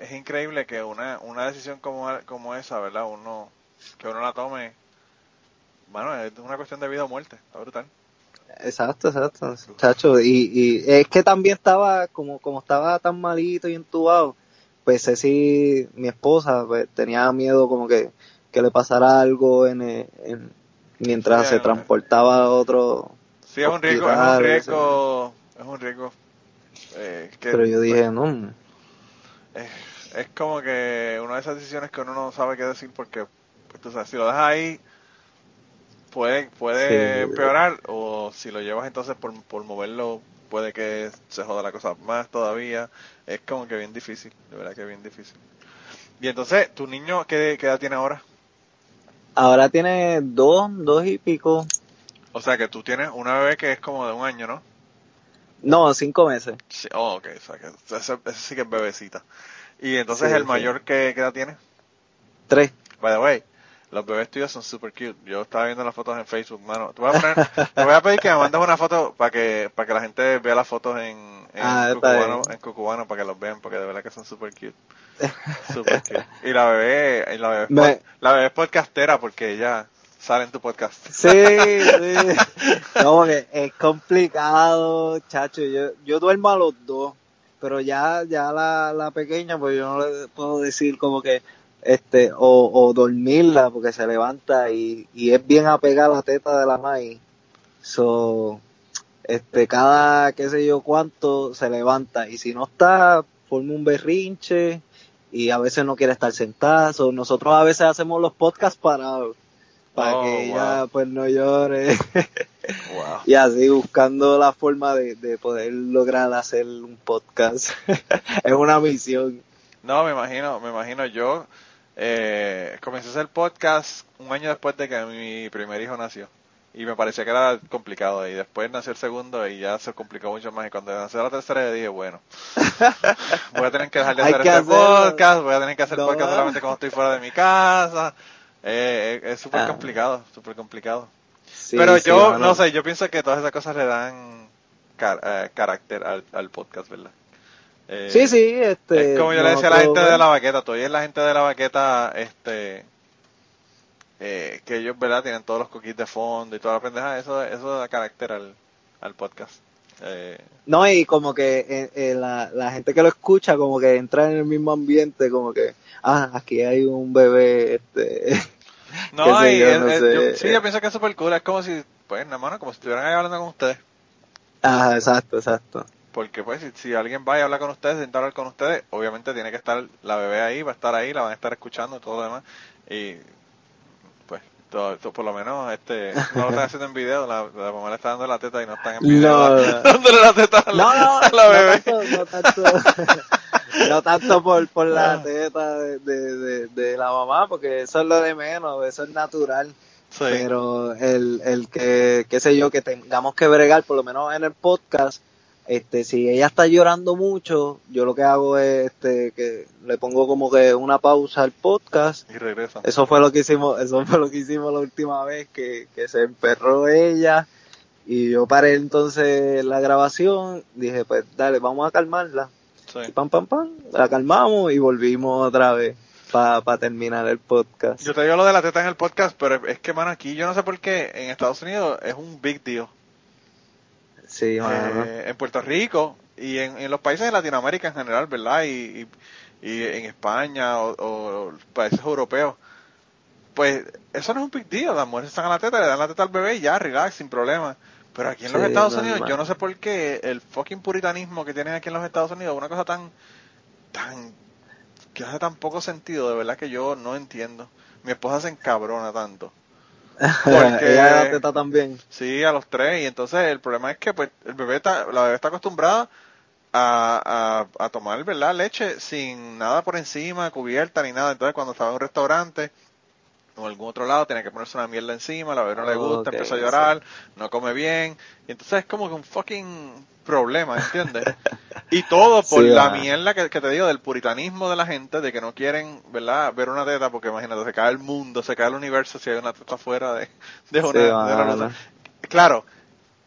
es increíble que una, una decisión como, como esa, ¿verdad? Uno, que uno la tome, bueno, es una cuestión de vida o muerte, está brutal. Exacto, exacto, chacho, y, y es que también estaba, como, como estaba tan malito y entubado, pues Ceci, mi esposa, pues, tenía miedo como que, que le pasara algo en, en mientras se transportaba a otro. Sí, es un riesgo, es un riesgo, es un riesgo. Eh, Pero yo dije, no. Es, como que una de esas decisiones que uno no sabe qué decir porque, pues, tú sabes, si lo dejas ahí, puede, puede empeorar o si lo llevas entonces por, por moverlo puede que se joda la cosa más todavía. Es como que bien difícil, de verdad que bien difícil. Y entonces, ¿tu niño qué, qué edad tiene ahora? Ahora tiene dos, dos y pico. O sea que tú tienes una bebé que es como de un año, ¿no? No, cinco meses. Sí, oh, ok, o sea que ese, sí que es bebecita. Y entonces el mayor ¿qué, ¿qué, edad tiene? Tres. By the way, los bebés tuyos son super cute. Yo estaba viendo las fotos en Facebook, mano. Te voy a, poner, te voy a pedir que me mandes una foto para que para que la gente vea las fotos en, en, ah, cucubano, en cucubano para que los vean, porque de verdad que son super cute. Super cute. Y la bebé, y la bebé, la bebé es podcastera porque ella sale en tu podcast. Sí, sí. No, es complicado, chacho. Yo, yo duermo a los dos, pero ya, ya la, la pequeña, pues yo no le puedo decir como que este o, o dormirla porque se levanta y, y es bien apegada a la teta de la maíz. So, este, cada qué sé yo cuánto se levanta y si no está, forma un berrinche y a veces no quiere estar sentada. nosotros a veces hacemos los podcasts para, para oh, que ella pues no llore. y así buscando la forma de, de poder lograr hacer un podcast. es una misión. No, me imagino, me imagino yo eh, comencé a hacer podcast un año después de que mi primer hijo nació. Y me parecía que era complicado. Y después nació el segundo y ya se complicó mucho más. Y cuando nació la tercera, dije, bueno, voy a tener que dejar de hacer este podcast. Voy a tener que hacer podcast solamente cuando estoy fuera de mi casa. Eh, es súper ah. complicado, súper complicado. Pero yo, no sé, yo pienso que todas esas cosas le dan eh, carácter al, al podcast, ¿verdad? Eh, sí, sí, este. Es como yo le decía a la gente de la baqueta, todavía es la gente de la baqueta, este. Eh, que ellos, ¿verdad? Tienen todos los coquis de fondo y toda la pendeja, eso, eso da carácter al, al podcast. Eh, no, y como que eh, la, la gente que lo escucha, como que entra en el mismo ambiente, como que, ah, aquí hay un bebé, este. No, y yo, sí, yo pienso que es súper cool, es como si, pues, más, como si estuvieran ahí hablando con ustedes. Ah, exacto, exacto porque pues si, alguien va y habla con ustedes, intenta hablar con ustedes, obviamente tiene que estar la bebé ahí, va a estar ahí, la van a estar escuchando y todo lo demás. Y pues todo, por lo menos este no lo están haciendo en video, la, mamá le está dando la teta y no están en video no, dándole la teta a la, la bebé. No tanto, no tanto, por, por la ah. teta de, de, de, la mamá, porque eso es lo de menos, eso es natural. Pero el, el que, qué sé yo, que tengamos que bregar, por lo menos en el podcast, este si ella está llorando mucho yo lo que hago es este que le pongo como que una pausa al podcast y regresa eso fue lo que hicimos eso fue lo que hicimos la última vez que, que se emperró ella y yo paré entonces la grabación dije pues dale vamos a calmarla y pam pam pam la calmamos y volvimos otra vez para terminar el podcast yo te digo lo de la teta en el podcast pero es que mano aquí yo no sé por qué en Estados Unidos es un big deal Sí, eh, en Puerto Rico y en, los países de Latinoamérica en general, ¿verdad? Y, y, en España o, países europeos. Pues eso no es un big deal, las mujeres están a la teta, le dan la teta al bebé y ya, relax, sin problema. Pero aquí en los Estados Unidos, yo no sé por qué el fucking puritanismo que tienen aquí en los Estados Unidos, una cosa tan, tan, que hace tan poco sentido, de verdad que yo no entiendo. Mi esposa se encabrona tanto. Porque ella la teta también. Sí, a los tres. Y entonces el problema es que pues el bebé está, la bebé está acostumbrada a, a, a tomar ¿verdad? leche sin nada por encima, cubierta ni nada. Entonces cuando estaba en un restaurante o algún otro lado tiene que ponerse una mierda encima, la bebé no le gusta, empieza a llorar, no come bien. Y entonces es como que un fucking problema, ¿entiendes? Y todo por la mierda que, te digo del puritanismo de la gente, de que no quieren, ¿verdad? Ver una teta, porque imagínate, se cae el mundo, se cae el universo si hay una teta fuera de, de una... Claro,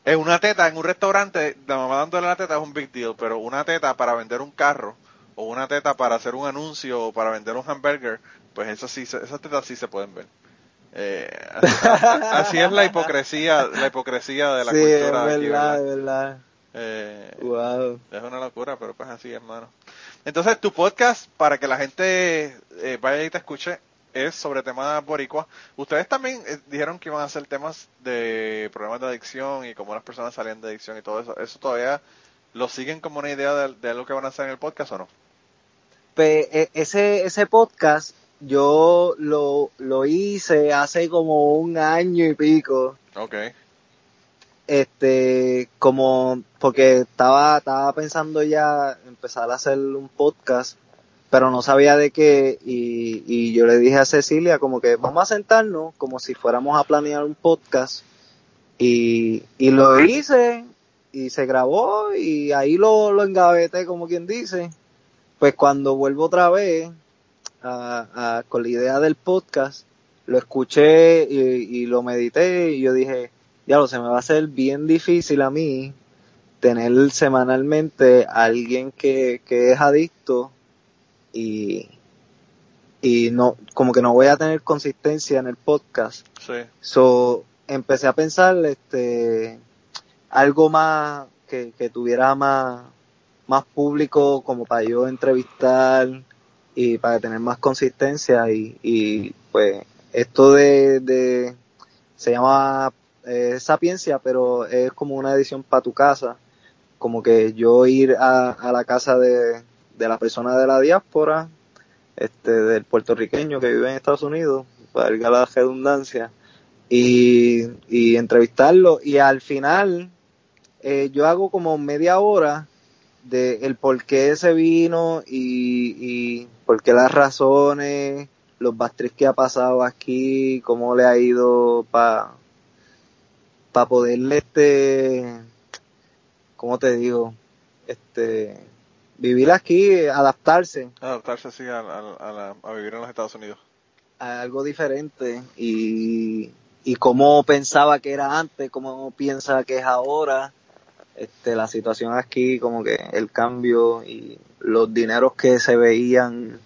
es una teta en un restaurante, la mamá dándole la teta es un big deal, pero una teta para vender un carro, o una teta para hacer un anuncio, o para vender un hamburger, pues eso sí, esas tetas sí se pueden ver. Eh, así, es la hipocresía, la hipocresía de la sí, cultura. Es verdad, es verdad. Eh, Es una locura, pero pues así, hermano. Entonces, tu podcast, para que la gente eh, vaya y te escuche, es sobre temas boricua. Ustedes también eh, dijeron que iban a hacer temas de problemas de adicción y cómo las personas salían de adicción y todo eso. ¿Eso todavía lo siguen como una idea de, de lo que van a hacer en el podcast o no? E, ese, ese podcast yo lo, lo hice hace como un año y pico. Ok. Este, como, porque estaba, estaba pensando ya empezar a hacer un podcast, pero no sabía de qué, y, y yo le dije a Cecilia como que vamos a sentarnos como si fuéramos a planear un podcast, y, y lo hice, y se grabó, y ahí lo, lo engaveté como quien dice, pues cuando vuelvo otra vez a, con la idea del podcast, lo escuché y, lo medité y yo dije, ya lo se me va a hacer bien difícil a mí tener semanalmente a alguien que, que es adicto y, y no, como que no voy a tener consistencia en el podcast. Sí. So, empecé a pensar, este, algo más que, que tuviera más, más público como para yo entrevistar y para tener más consistencia y, y pues esto de, de se llama eh, sapiencia pero es como una edición para tu casa como que yo ir a, a la casa de, de la persona de la diáspora este del puertorriqueño que vive en Estados Unidos valga la redundancia y, y entrevistarlo y al final eh, yo hago como media hora de el por qué se vino y, y por qué las razones, los bastres que ha pasado aquí, cómo le ha ido para pa poderle este, ¿cómo te digo? Este, vivir aquí, adaptarse. Adaptarse, sí, a, a, a vivir en los Estados Unidos. A algo diferente y, y cómo pensaba que era antes, cómo piensa que es ahora este, la situación aquí, como que el cambio y los dineros que se veían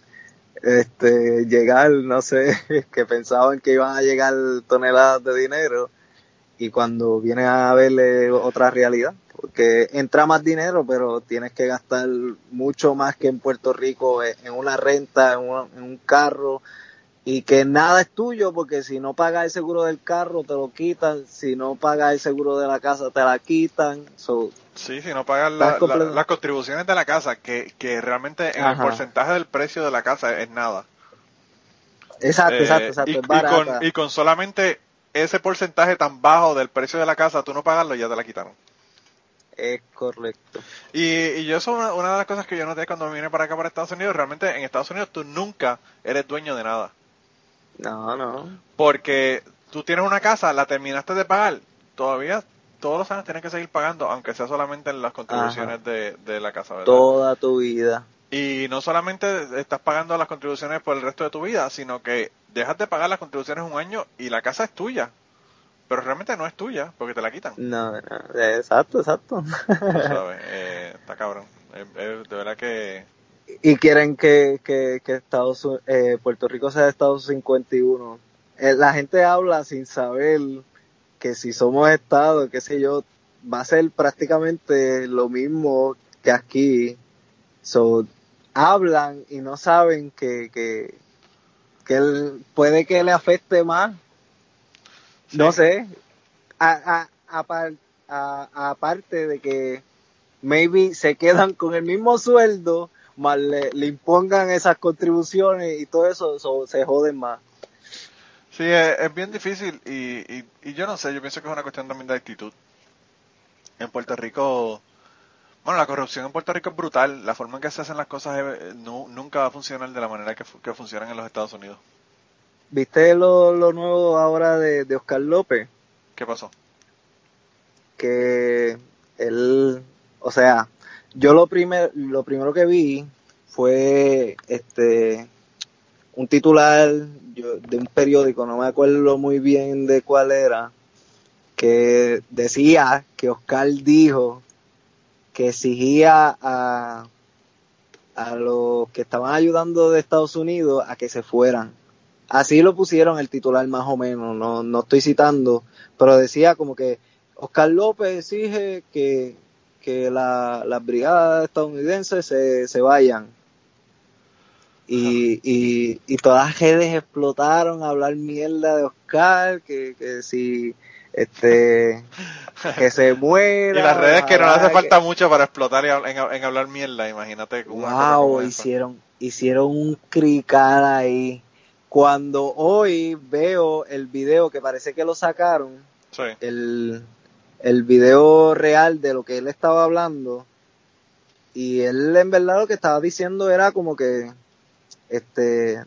este, llegar, no sé, que pensaban que iban a llegar toneladas de dinero y cuando viene a verle otra realidad, porque entra más dinero, pero tienes que gastar mucho más que en Puerto Rico en una renta, en, en un carro, y que nada es tuyo porque si no pagas el seguro del carro te lo quitan, si no pagas el seguro de la casa te la quitan. sí, si no pagas las contribuciones de la casa, que, que realmente en el porcentaje del precio de la casa es nada. Exacto, exacto, exacto. Y, con, y con solamente ese porcentaje tan bajo del precio de la casa, tú no pagarlo, ya te la quitaron. Es correcto. Y, y yo eso una, una de las cosas que yo noté cuando vine para acá, para Estados Unidos, realmente en Estados Unidos tú nunca eres dueño de nada. No, no. Porque tú tienes una casa, la terminaste de pagar, todavía todos los años tienes que seguir pagando, aunque sea solamente en las contribuciones de, de, la casa, ¿verdad? Toda tu vida. Y no solamente estás pagando las contribuciones por el resto de tu vida, sino que dejas de pagar las contribuciones un año y la casa es tuya. Pero realmente no es tuya, porque te la quitan. No, no exacto, exacto. sabes, eh, está cabrón. de verdad que y quieren que, que, que Estados, eh, Puerto Rico sea Estado 51. Eh, la gente habla sin saber que si somos Estado, qué sé yo, va a ser prácticamente lo mismo que aquí. So, hablan y no saben que, que, que puede que le afecte más. No sé. A, a, a, aparte de que maybe se quedan con el mismo sueldo más le, impongan esas contribuciones y todo eso, se joden más. Sí, es, bien difícil y, y, yo no sé, yo pienso que es una cuestión también de actitud. En Puerto Rico, bueno, la corrupción en Puerto Rico es brutal, la forma en que se hacen las cosas nunca va a funcionar de la manera que, que funcionan en los Estados Unidos. ¿Viste lo, lo nuevo ahora de, de Oscar López? ¿Qué pasó? Que él, o sea, yo lo primer, lo primero que vi fue este un titular de un periódico, no me acuerdo muy bien de cuál era, que decía que Oscar dijo que exigía a, a los que estaban ayudando de Estados Unidos a que se fueran. Así lo pusieron el titular más o menos, no, no estoy citando, pero decía como que Oscar López exige que, que la, las brigadas estadounidenses se, se vayan. Y, y, y, todas las redes explotaron a hablar mierda de Oscar, que, que si este que se muera. Y las redes que no hace falta mucho para explotar en, en, hablar mierda, imagínate. Wow, hicieron, hicieron un crical ahí. Cuando hoy veo el video que parece que lo sacaron, el, el video real de lo que él estaba hablando, y él en verdad lo que estaba diciendo era como que este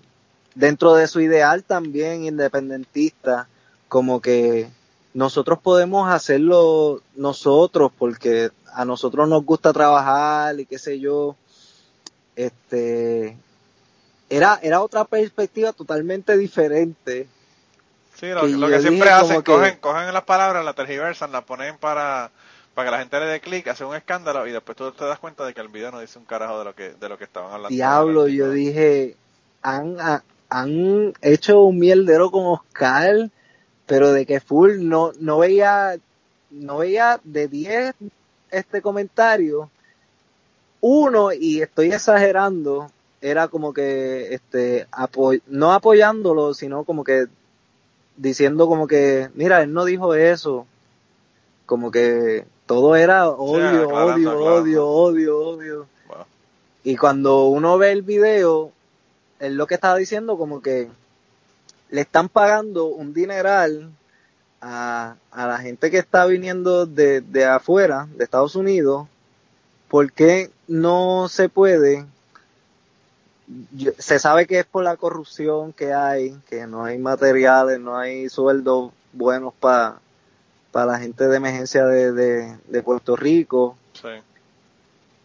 dentro de su ideal también independentista, como que nosotros podemos hacerlo nosotros porque a nosotros nos gusta trabajar y qué sé yo. Este era era otra perspectiva totalmente diferente. Sí, lo que, siempre hacen, cogen, cogen las palabras, las tergiversan, las ponen para, para que la gente le dé clic, hace un escándalo y después tú te das cuenta de que el video no dice un carajo de lo que, de lo que estaban hablando. Diablo, yo dije, han, han hecho un mierdero con Oscar pero de que full no, no veía, no veía de 10 este comentario, uno, y estoy exagerando, era como que, este, no apoyándolo, sino como que diciendo como que, mira, él no dijo eso, como que todo era odio, odio, odio, odio, odio, Y cuando uno ve el video, él lo que estaba diciendo como que le están pagando un dineral a, a la gente que está viniendo de, de afuera, de Estados Unidos, ¿por qué no se puede? Se sabe que es por la corrupción que hay, que no hay materiales, no hay sueldos buenos para para la gente de emergencia de, de, Puerto Rico.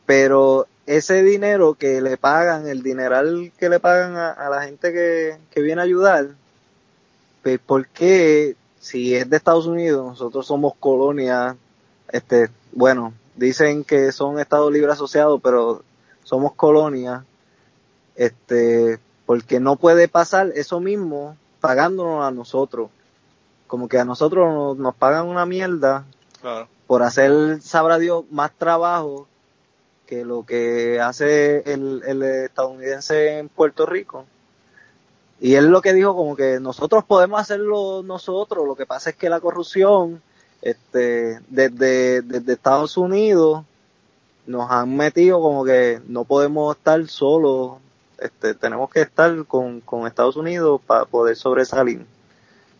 Pero ese dinero que le pagan, el dineral que le pagan a, a la gente que, que viene a ayudar, pues, ¿por qué si es de Estados Unidos, nosotros somos colonia, este, bueno, dicen que son Estados Libres Asociados, pero somos colonia, este, porque no puede pasar eso mismo pagándonos a nosotros. Como que a nosotros nos, pagan una mierda por hacer, sabrá Dios, más trabajo que lo que hace el, el estadounidense en Puerto Rico. Y él lo que dijo como que nosotros podemos hacerlo nosotros, lo que pasa es que la corrupción este, desde, desde Estados Unidos nos han metido como que no podemos estar solos, este, tenemos que estar con, con Estados Unidos para poder sobresalir.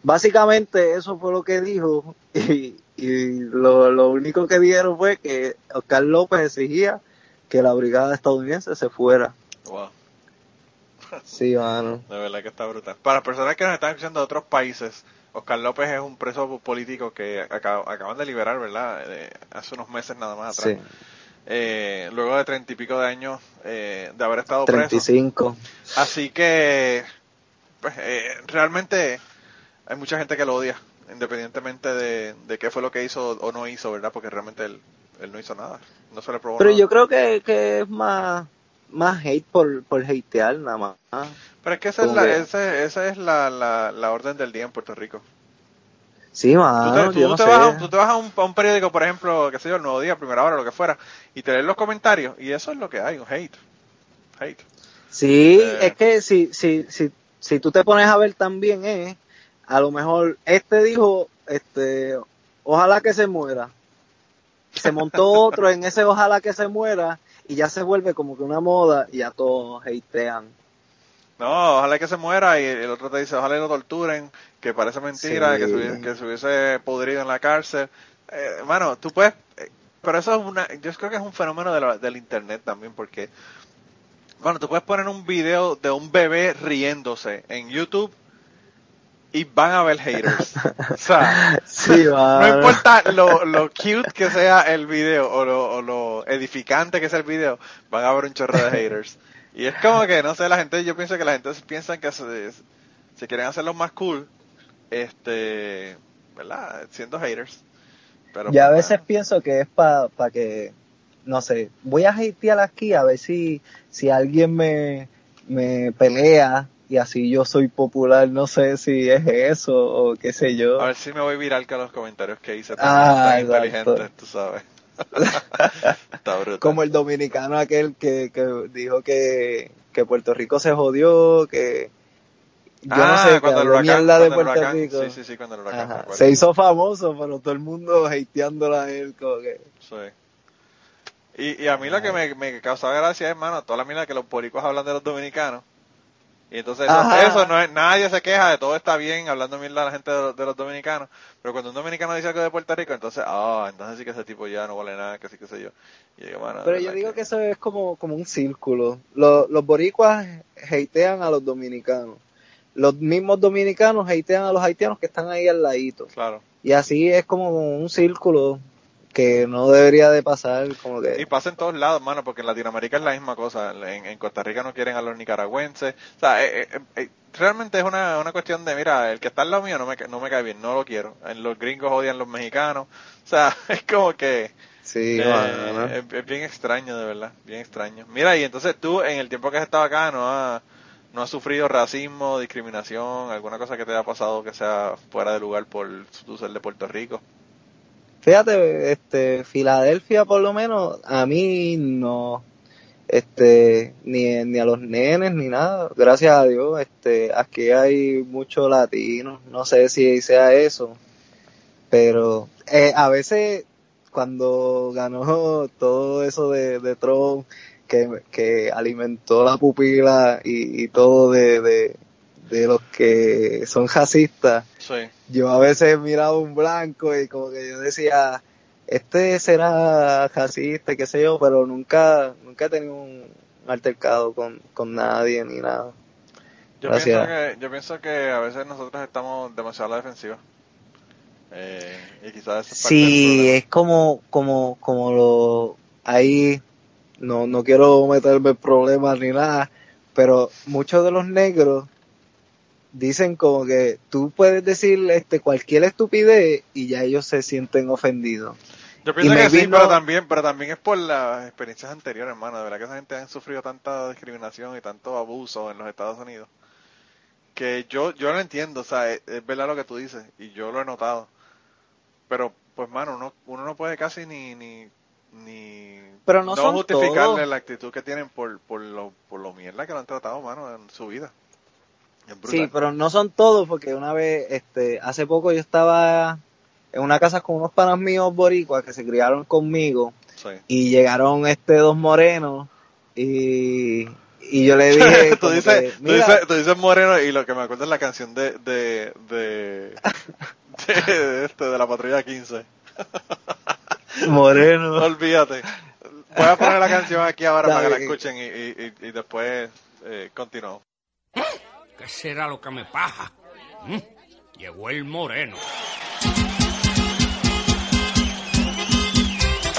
Básicamente eso fue lo que dijo y, y lo, lo único que dijeron fue que Oscar López exigía que la brigada estadounidense se fuera. Sí, mano. De verdad que está brutal. Para personas que nos están escuchando de otros países, Oscar López es un preso político que acaban de liberar, ¿verdad? hace unos meses nada más atrás. Sí. Eh, luego de treinta y pico de años eh, de haber estado 35. preso. Así que, pues, eh, realmente hay mucha gente que lo odia, independientemente de, de, qué fue lo que hizo o no hizo, ¿verdad? Porque realmente él, él no hizo nada. No se le probó Pero yo creo que, que es más más hate por, por hatear nada más. Pero es que esa es, la, esa, es la, la, orden del día en Puerto Rico. Sí, mano, tú te, tú, te vas, tú te vas a un, a un, periódico, por ejemplo, qué sé yo, el Nuevo Día, Primera Hora, lo que fuera, y te lees los comentarios, y eso es lo que hay, un hate. Hate. Sí, eh, es que si, si, si, si tú te pones a ver también, eh, a lo mejor este dijo, este, ojalá que se muera. Se montó otro en ese ojalá que se muera y ya se vuelve como que una moda y ya todos hatean. No, ojalá que se muera y el otro te dice, ojalá lo torturen, que parece mentira, que, se hubiese, podrido en la cárcel. Eh, mano, tú puedes, eh, pero eso es una, yo creo que es un fenómeno de del internet también, porque, bueno, tú puedes poner un video de un bebé riéndose en YouTube y van a haber haters. O sea, no importa lo, lo cute que sea el video o lo, o lo edificante que sea el video, van a haber un chorro de haters. Y es como que, no sé, la gente, yo pienso que la gente piensa que se, se quieren hacerlo más cool, este, ¿verdad? Siendo haters. Pero ya a pues, veces pienso que es para pa que, no sé, voy a hatear aquí a ver si, si alguien me, me pelea y así yo soy popular, no sé si es eso o qué sé yo. A ver si me voy viral con los comentarios que hice. Ah, inteligentes, tú sabes. Está. Como el dominicano aquel que, que dijo que, que Puerto Rico se jodió, que yo no ah, sé, cuando el huracán, de Puerto Rico. Sí, sí, sí, cuando el huracán. Se hizo famoso, pero todo el mundo hateándola a él, como que. Sí. Y, y a mí lo que me, me causaba gracia, hermano, toda la mina que los poricos hablan de los dominicanos y entonces eso, no es, nadie se queja de todo está bien hablando a la gente de, los dominicanos, pero cuando un dominicano dice algo de Puerto Rico, entonces, ah, entonces sí que ese tipo ya no vale nada, que sí que sé yo. pero yo digo que... eso es como, como un círculo. Los, los boricuas hatean a los dominicanos. Los mismos dominicanos hatean a los haitianos que están ahí al ladito. Claro. Y así es como un círculo que no debería de pasar como que... Y pasa en todos lados, mano, porque en Latinoamérica es la misma cosa. En, Costa Rica no quieren a los nicaragüenses. O sea, eh, eh, eh, realmente es una, una cuestión de, mira, el que está al lado mío no me, no me cae bien, no lo quiero. En los gringos odian los mexicanos. O sea, es como que... Sí, es, bien extraño, de verdad, bien extraño. Mira, y entonces tú, en el tiempo que has estado acá, no has, no has sufrido racismo, discriminación, alguna cosa que te haya pasado que sea fuera de lugar por tu ser de Puerto Rico. Fíjate, este, Filadelfia por lo menos, a mí no, este, ni, ni a los nenes ni nada, gracias a Dios, este, aquí hay muchos latinos, no sé si sea eso, pero eh, a veces cuando ganó todo eso de, de Trump, que, que alimentó la pupila y, y todo de, de, de los que son racistas, yo a veces miraba un blanco y como que yo decía, este será racista, qué sé yo, pero nunca, nunca he tenido un altercado con, con nadie ni nada. Yo pienso, que, yo pienso que a veces nosotros estamos demasiado defensivos. Eh, y quizás sí, es como, como, como lo, ahí, no, no quiero meterme en problemas ni nada, pero muchos de los negros dicen como que tú puedes decir este cualquier estupidez y ya ellos se sienten ofendidos. Yo pienso que sí, pero también, pero también es por las experiencias anteriores, hermano. De verdad que esa gente ha sufrido tanta discriminación y tanto abuso en los Estados Unidos que yo yo lo entiendo, o sea, es, verdad lo que tú dices y yo lo he notado. Pero pues mano, uno, uno no puede casi ni ni ni pero no, justificarle la actitud que tienen por por lo por lo mierda que lo han tratado, mano, en su vida. Sí, pero no son todos, porque una vez, este, hace poco yo estaba en una casa con unos panas míos boricuas que se criaron conmigo y llegaron este dos morenos y, y yo le dije tú, dices, tú, dices, tú, dices, moreno y lo que me acuerdo es la canción de de de, de, este, de la patrulla 15 moreno. Olvídate. Voy a poner la canción aquí ahora para que la escuchen y, y, y, después eh, continuamos ¿Qué será lo que me paja? ¿Mm? Llegó el moreno.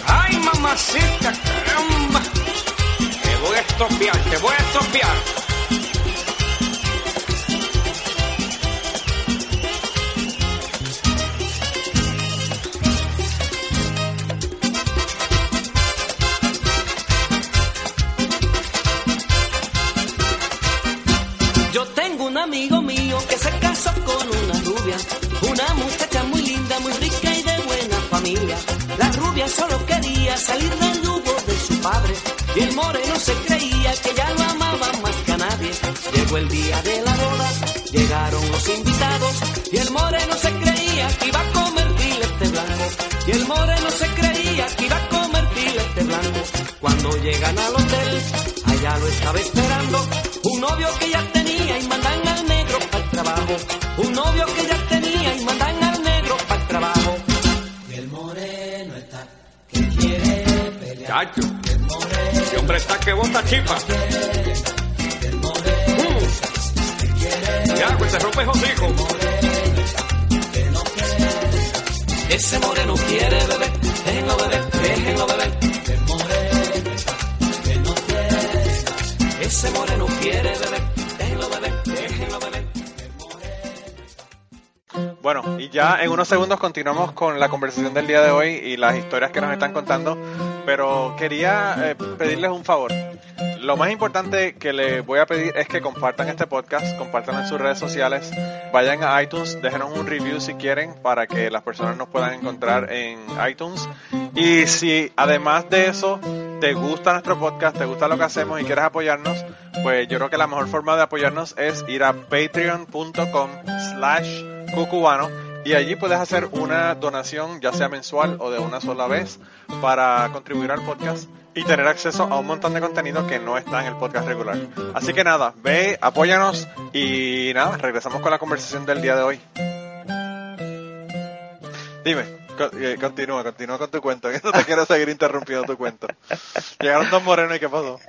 ¡Ay, mamacita, caramba! Te voy a estropear, te voy a estropear. Que se casó con una rubia, una muchacha muy linda, muy rica y de buena familia. La rubia solo quería salir del yugo de su padre y el moreno se creía que ya lo amaba más que a nadie. Llegó el día de la boda, llegaron los invitados y el moreno se creía que iba a comer filete blanco. Y el moreno se creía que iba a comer filete blanco. Cuando llegan al hotel, allá lo estaba esperando un novio que ya tenía moreno. Ese hombre está que bota chipa. Uh. Ya, pues se rompe hocico. Ese moreno quiere beber, déjenlo beber, déjenlo beber. El moreno está que no quiere. Ese moreno quiere beber, déjenlo beber, déjenlo beber. Bueno, y ya en unos segundos continuamos con la conversación del día de hoy y las historias que nos están contando, pero quería eh, pedirles un favor. Lo más importante que les voy a pedir es que compartan este podcast, compartan en sus redes sociales, vayan a iTunes, déjenos un review si quieren para que las personas nos puedan encontrar en iTunes. Y si además de eso te gusta nuestro podcast, te gusta lo que hacemos y quieres apoyarnos, pues yo creo que la mejor forma de apoyarnos es ir a patreon.com slash cucubano y allí puedes hacer una donación ya sea mensual o de una sola vez para contribuir al podcast y tener acceso a un montón de contenido que no está en el podcast regular. Así que nada, ve, apóyanos y nada, regresamos con la conversación del día de hoy. Dime, eh, continúa, continúa con tu cuento, que no te quiero seguir interrumpiendo tu cuento. Llegaron dos morenos y ¿qué pasó?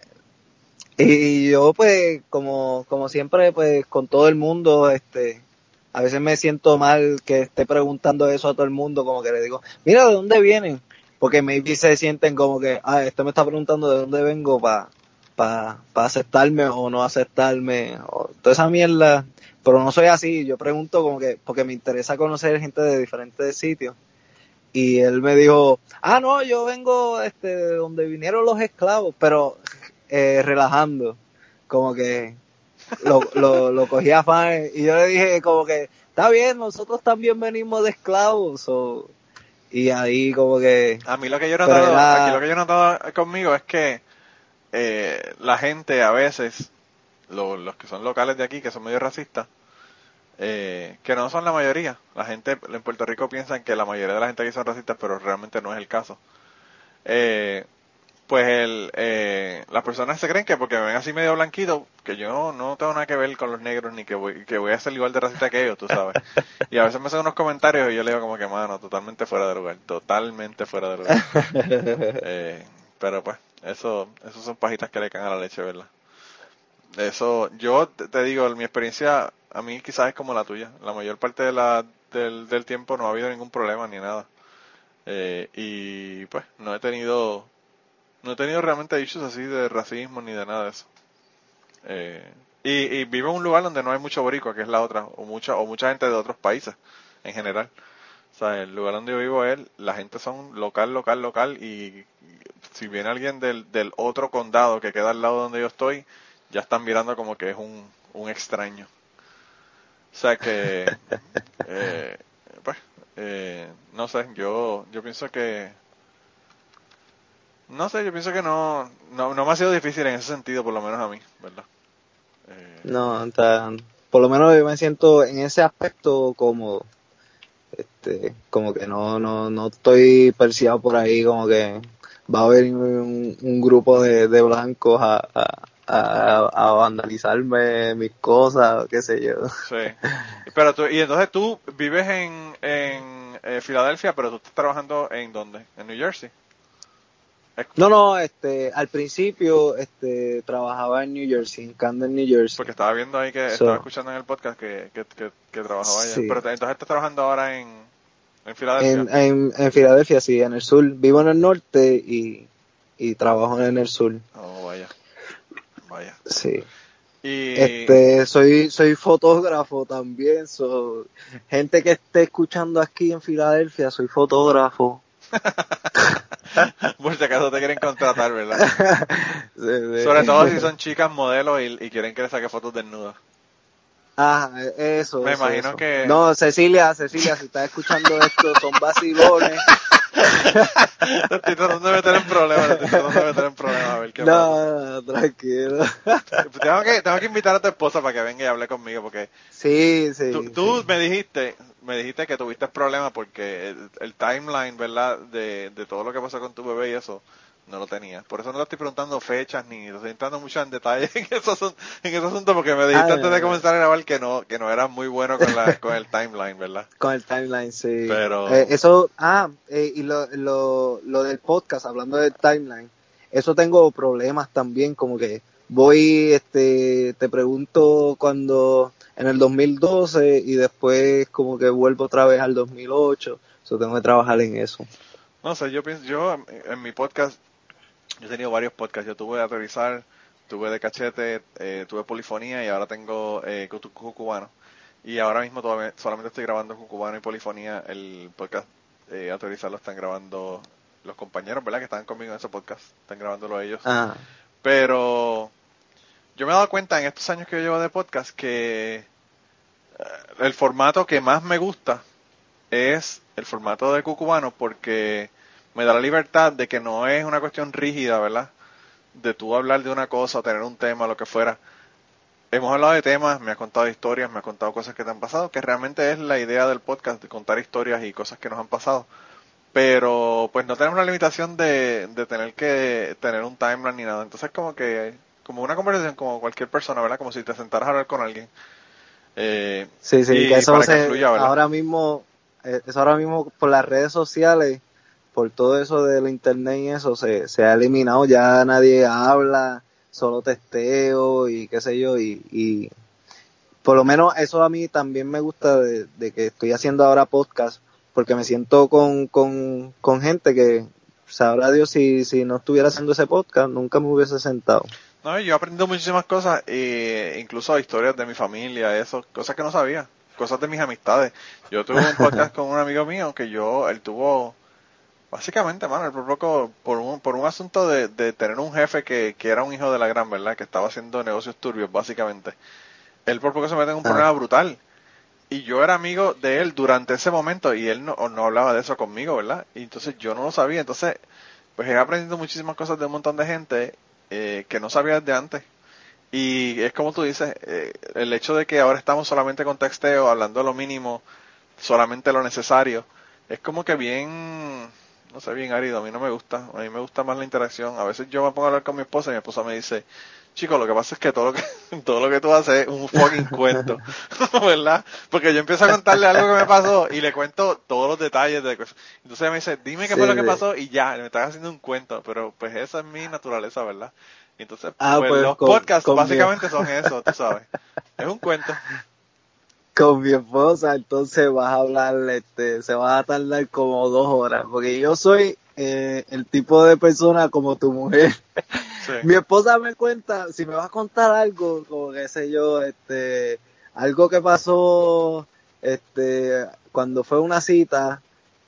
Y yo pues como, como siempre pues con todo el mundo este a veces me siento mal que esté preguntando eso a todo el mundo como que le digo mira de dónde vienen porque maybe se sienten como que ah este me está preguntando de dónde vengo para pa, pa aceptarme o no aceptarme o toda esa mierda. Pero no soy así yo pregunto como que porque me interesa conocer gente de diferentes sitios. Y él me dijo ah no yo vengo este de donde vinieron los esclavos pero eh, relajando, como que lo, lo, lo cogí a fan y yo le dije como que está bien, nosotros también venimos de esclavos o- y ahí como que A mí lo que yo he notado, era- aquí lo que yo he notado conmigo es que eh, la gente a veces, lo- los que son locales de aquí, que son medio racistas, eh, que no son la mayoría. La gente en Puerto Rico piensan que la mayoría de la gente aquí son racistas, pero realmente no es el caso. Eh, pues el, eh, las personas se creen que porque me ven así medio blanquito, que yo no tengo nada que ver con los negros ni que voy, que voy a ser igual de racista que ellos, tú sabes. Y a veces me hacen unos comentarios y yo le digo como que, mano, totalmente fuera de lugar, totalmente fuera de lugar. Eh, pero pues, eso, eso son pajitas que le caen a la leche, ¿verdad? Eso, yo te, te digo, mi experiencia a mí quizás es como la tuya. La mayor parte de la, del, del tiempo no ha habido ningún problema ni nada. Eh, y pues, no he tenido, no he tenido realmente issues así de racismo ni de nada de eso. Eh, y, y vivo en un lugar donde no hay mucho boricua, que es la otra, o mucha, o mucha gente de otros países en general. O sea, el lugar donde yo vivo es, la gente son local, local, local, y si viene alguien del, del otro condado que queda al lado donde yo estoy, ya están mirando como que es un, un extraño. O sea que, eh, pues, eh, no sé, yo, yo pienso que, no sé, yo pienso que no, no, no me ha sido difícil en ese sentido, por lo menos a mí, ¿verdad? Eh, no, tan- por lo menos yo me siento en ese aspecto cómodo. Este, como que no, no, no estoy perseguido por ahí, como que va a haber un, un grupo de, de blancos a, a, a, a vandalizarme mis cosas, qué sé yo. Sí. Pero tú, y entonces tú vives en, en eh, Filadelfia, pero tú estás trabajando en dónde? En New Jersey. No, no, este, al principio, este, trabajaba en New Jersey, en Camden, New Jersey. Porque estaba viendo ahí que So- estaba escuchando en el podcast que, que, que, que trabajaba allá. Sí. Pero entonces estás trabajando ahora en, en Filadelfia. En, en, en Filadelfia, sí, en el sur. Vivo en el norte y, y trabajo en el sur. Oh, vaya. Vaya. Sí. Y Este, soy, soy fotógrafo también. So, gente que esté escuchando aquí en Filadelfia, soy fotógrafo. por si acaso te quieren contratar, ¿verdad? Sí, sí. Sobre todo si son chicas modelos y, y quieren que les saque fotos desnudas. Ah, eso. Me eso, imagino eso. que- No, Cecilia, Cecilia, si estás escuchando esto, son vacilones. Te estoy tratando de meter en problemas, te estoy tratando de meter en problemas, a ver qué pasa. No, tranquilo. Tengo que, tengo que invitar a tu esposa para que venga y hable conmigo, porque Sí, sí. tú, tú sí. me dijiste me dijiste que tuviste problemas porque el, el timeline, ¿verdad? De, de todo lo que pasó con tu bebé y eso, no lo tenías. Por eso no te estoy preguntando fechas ni estoy entrando mucho en detalle en ese, asun- en ese asunto porque me dijiste antes de comenzar a grabar que no, que no eras muy bueno con, la, con el timeline, ¿verdad? Con el timeline, sí. Pero- Eh, eso, ah, eh, y lo, lo, lo del podcast, hablando del timeline, eso tengo problemas también, como que voy, este, te pregunto cuando, en el 2012 y después como que vuelvo otra vez al 2008. So tengo que trabajar en eso. No sé, yo pienso, yo en mi podcast, yo he tenido varios podcasts. Yo tuve de aterrizar, tuve de cachete, eh, tuve polifonía y ahora tengo eh, cubano. Y ahora mismo todavía, solamente estoy grabando cubano y polifonía. El podcast eh, aterrizar lo están grabando los compañeros, ¿verdad? Que están conmigo en ese podcast. Están grabándolo ellos. Ah. Pero yo me he dado cuenta en estos años que yo llevo de podcast que eh, el formato que más me gusta es el formato de cucubano porque me da la libertad de que no es una cuestión rígida, ¿verdad? De tú hablar de una cosa, tener un tema, lo que fuera. Hemos hablado de temas, me has contado historias, me has contado cosas que te han pasado, que realmente es la idea del podcast, de contar historias y cosas que nos han pasado. Pero pues no tenemos la limitación de, de tener que tener un timeline ni nada. Entonces como que, como una conversación como cualquier persona, ¿verdad? Como si te sentaras a hablar con alguien. Eh, Sí, sí, y que eso que se, ahora mismo, eh, eso ahora mismo por las redes sociales, por todo eso del internet y eso, se, se ha eliminado, ya nadie habla, solo testeo y qué sé yo, y, y por lo menos eso a mí también me gusta de, de que estoy haciendo ahora podcast, porque me siento con, con, con gente que, sabrá Dios si, si no estuviera haciendo ese podcast, nunca me hubiese sentado. No, yo he aprendido muchísimas cosas, eh, incluso historias de mi familia, eso, cosas que no sabía, cosas de mis amistades. Yo tuve un podcast con un amigo mío que yo, él tuvo, básicamente, mano, él por poco, por un, por un asunto de, de tener un jefe que, que era un hijo de la gran, ¿verdad? Que estaba haciendo negocios turbios, básicamente. Él por poco se mete en un Ah. problema brutal. Y yo era amigo de él durante ese momento y él no, no hablaba de eso conmigo, ¿verdad? Y entonces yo no lo sabía. Entonces, pues he aprendido muchísimas cosas de un montón de gente eh, que no sabía desde antes. Y es como tú dices, eh, el hecho de que ahora estamos solamente con texteo, hablando de lo mínimo, solamente lo necesario, es como que bien, no sé, bien árido. A mí no me gusta. A mí me gusta más la interacción. A veces yo me pongo a hablar con mi esposa y mi esposa me dice, chico, lo que pasa es que todo lo que, todo lo que tú haces es un fucking cuento, ¿verdad? Porque yo empiezo a contarle algo que me pasó y le cuento todos los detalles de cosas. Entonces ella me dice, dime qué Sí, fue lo que pasó y ya, me estás haciendo un cuento, pero pues esa es mi naturaleza, ¿verdad? Entonces, Ah, pues, pues, los con- podcasts con básicamente son eso, tú sabes. Es un cuento. Con mi esposa, entonces vas a hablar, este, se va a tardar como dos horas, porque yo soy eh, el tipo de persona como tu mujer. Sí. Mi esposa me cuenta, si me vas a contar algo, como qué sé yo, este, algo que pasó, este, cuando fue una cita,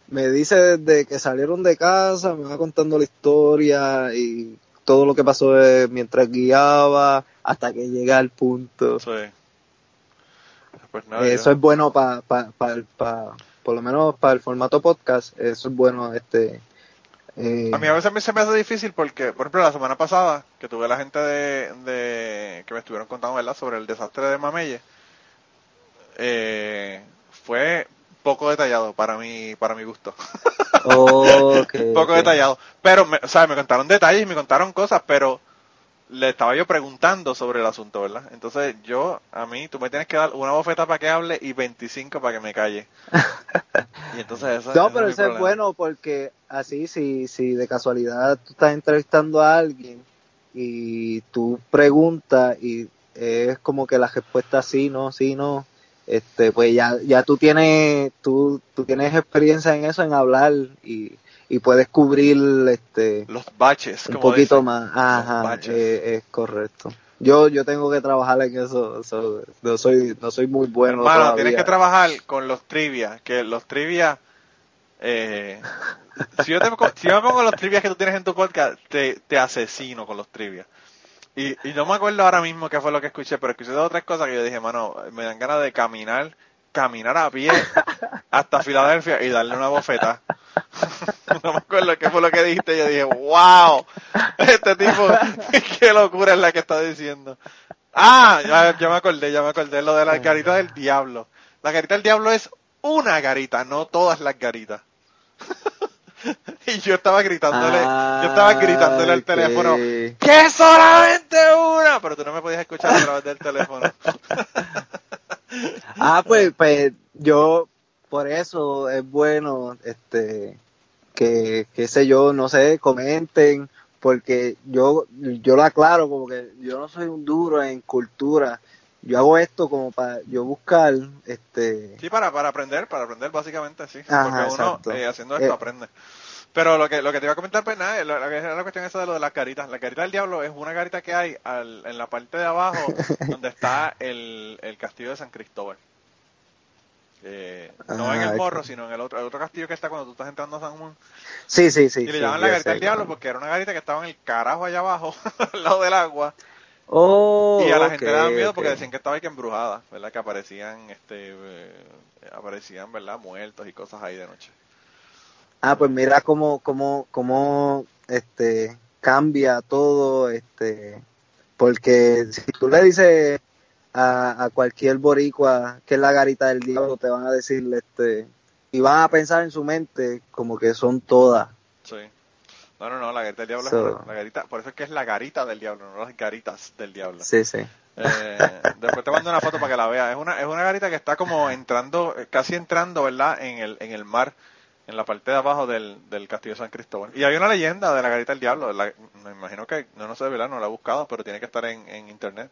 me dice desde que salieron de casa, me va contando la historia y todo lo que pasó eh, mientras guiaba hasta que llega al punto. Sí. Pues nada, Eso es bueno para, pa, pa, pa- por lo menos para el formato podcast, eso es bueno, este, eh, A mí a veces me- se me hace difícil porque, por ejemplo, la semana pasada que tuve la gente de, de que me estuvieron contando, ¿verdad?, sobre el desastre de Mamelle, eh, fue poco detallado para mi, para mi gusto. poco detallado. Pero, me, o sea, me contaron detalles y me contaron cosas, pero le estaba yo preguntando sobre el asunto, ¿verdad? Entonces yo, a mí, tú me tienes que dar una bofeta para que hable y 25 para que me calle. y entonces eso, No, pero eso es bueno porque así, si, si de casualidad tú estás entrevistando a alguien y tú preguntas y es como que la respuesta sí, no, sí, no, este, pues ya, ya tú tienes, tú, tú tienes experiencia en eso, en hablar y, y puedes cubrir, este, Los baches, un como poquito dicen. más. Ajá, eh, es correcto. Yo, yo tengo que trabajar en eso, so- no soy, no soy muy bueno Hermano, todavía. tienes que trabajar con los trivia, que los trivia, eh, si, yo te, si yo me pongo los trivia que tú tienes en tu podcast, te, te asesino con los trivia. Y, y no me acuerdo ahora mismo qué fue lo que escuché, pero escuché dos o tres cosas que yo dije, mano, me dan ganas de caminar, caminar a pie hasta Filadelfia y darle una bofeta. no me acuerdo qué fue lo que dijiste, yo dije, wow, este tipo, qué locura es la que está diciendo. Ah, ya, ya me acordé, ya me acordé lo de la garita del diablo. La garita del diablo es una garita, no todas las garitas. y yo estaba gritándole, yo estaba gritándole al Ay, teléfono, que- ¡que solamente una! Pero tú no me podías escuchar a través del teléfono. Ah, pues, pues yo, por eso es bueno, este, que, qué sé yo, no sé, comenten, porque yo, yo lo aclaro, como que yo no soy un duro en cultura, yo hago esto como para yo buscar, este... Sí, para, para aprender, para aprender básicamente, sí. Ajá, Porque uno eh, haciendo esto Eh, aprende. Pero lo que, lo que te iba a comentar, pues nada, lo, lo que es la cuestión esa de lo de las caritas. La carita del diablo es una carita que hay al, en la parte de abajo donde está el, el castillo de San Cristóbal. Eh, no en Ah, el morro, ok. sino en el otro, el otro castillo que está cuando tú estás entrando a San Juan. Sí, sí, sí. y le sí, llaman la garita del diablo porque era una garita que estaba en el carajo allá abajo, al lado del agua. Oh, y a la gente le daba miedo porque decían que estaba ahí que embrujada, ¿verdad? Que aparecían, este, eh, aparecían, ¿verdad? Muertos y cosas ahí de noche. Ah, pues mira cómo, cómo, cómo, este, cambia todo, este, porque si tú le dices a, a cualquier boricua que es la garita del diablo, te van a decir, este, y van a pensar en su mente como que son todas. Sí. No, no, no, la garita del diablo So- es la garita, por eso es que es la garita del diablo, no las garitas del diablo. Sí, sí. Eh, después te mando una foto para que la veas. Es una, es una garita que está como entrando, casi entrando, ¿verdad? En el, en el mar, en la parte de abajo del, del castillo de San Cristóbal. Y hay una leyenda de la garita del diablo. la- me imagino que, no, no sé, ¿verdad? No la he buscado, pero tiene que estar en, en internet.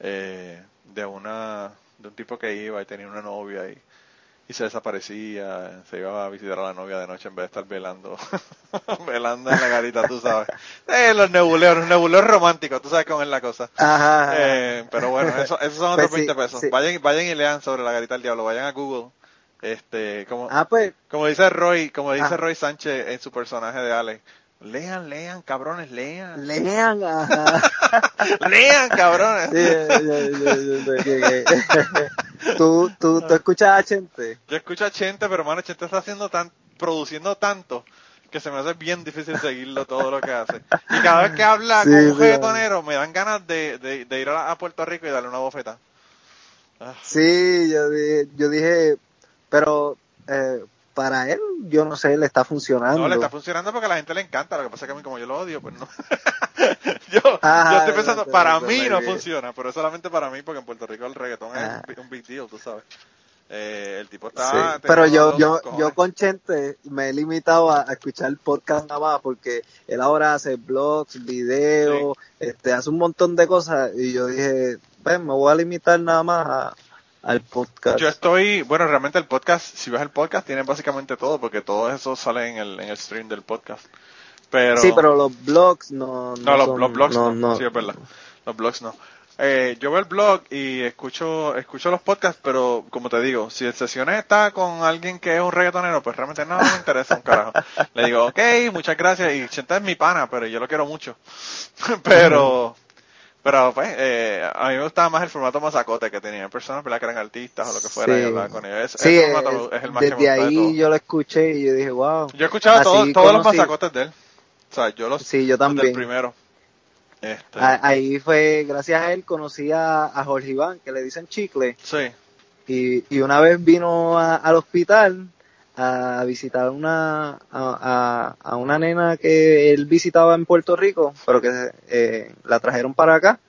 Eh, de una, de un tipo que iba y tenía una novia y, y se desaparecía, se iba a visitar a la novia de noche en vez de estar velando, velando en la garita, tú sabes. Eh, los nebuleos, los nebuleos románticos, tú sabes cómo es la cosa. Ajá. ajá. Eh, pero bueno, eso, esos son otros Pues sí, 20 pesos. sí. Vayan, vayan y lean sobre la garita del diablo, vayan a Google. Este, como, Ah, pues, como dice Roy, como dice Ah. Roy Sánchez en su personaje de Alex, lean, lean, cabrones, lean. lean, ajá. lean, cabrones. ¿Tú, tú, tú escuchas a Chente? Yo escucho a Chente, pero hermano, Chente está haciendo tan, produciendo tanto que se me hace bien difícil seguirlo todo lo que hace. Y cada vez que habla Sí, con un sí. reggaetonero, me dan ganas de, de, de ir a, a Puerto Rico y darle una bofeta. Ah, Sí, yo yo dije pero eh, para él, yo no sé, le está funcionando. No, le está funcionando porque a la gente le encanta. Lo que pasa es que a mí, como yo lo odio, pues no. yo, Ah, yo estoy pensando, no, para no, mí no, funciona, pero es solamente para mí porque en Puerto Rico el reggaetón Ah. es un, un big deal, tú sabes. Eh, el tipo está. Sí, Pero yo, yo, cojones. yo con Chente me he limitado a, a escuchar podcast nada más porque él ahora hace blogs, videos, este, hace un montón de cosas y yo dije, pues me voy a limitar nada más a- al podcast. Yo estoy, bueno, realmente el podcast, si ves el podcast, tiene básicamente todo, porque todo eso sale en el, en el stream del podcast. Pero, sí, pero los blogs no, no, no, los, son- los blogs no, no, no. sí es verdad. Los blogs no. Eh, yo veo el blog y escucho, escucho los podcasts, pero como te digo, si el sesiones está con alguien que es un reggaetonero, pues realmente no me interesa un carajo. Le digo, ok, muchas gracias, y Chenta es mi pana, pero yo lo quiero mucho. pero, pero pues, eh, a mí me gustaba más el formato masacote que tenían personas, ¿verdad? Que eran artistas o lo que fuera, Sí. y con ellos. Sí, formato es- es el más que me desde de ahí yo lo escuché y yo dije, wow. Yo he escuchado todo- todos los masacotes de él. O sea, yo los Sí, yo también. primero. Este, Ahí fue, gracias a él, conocí a, a Jorge Iván, que le dicen chicle, sí, y, y una vez vino a- al hospital a visitar una, a, a- una nena que él visitaba en Puerto Rico, pero que eh, la trajeron para acá.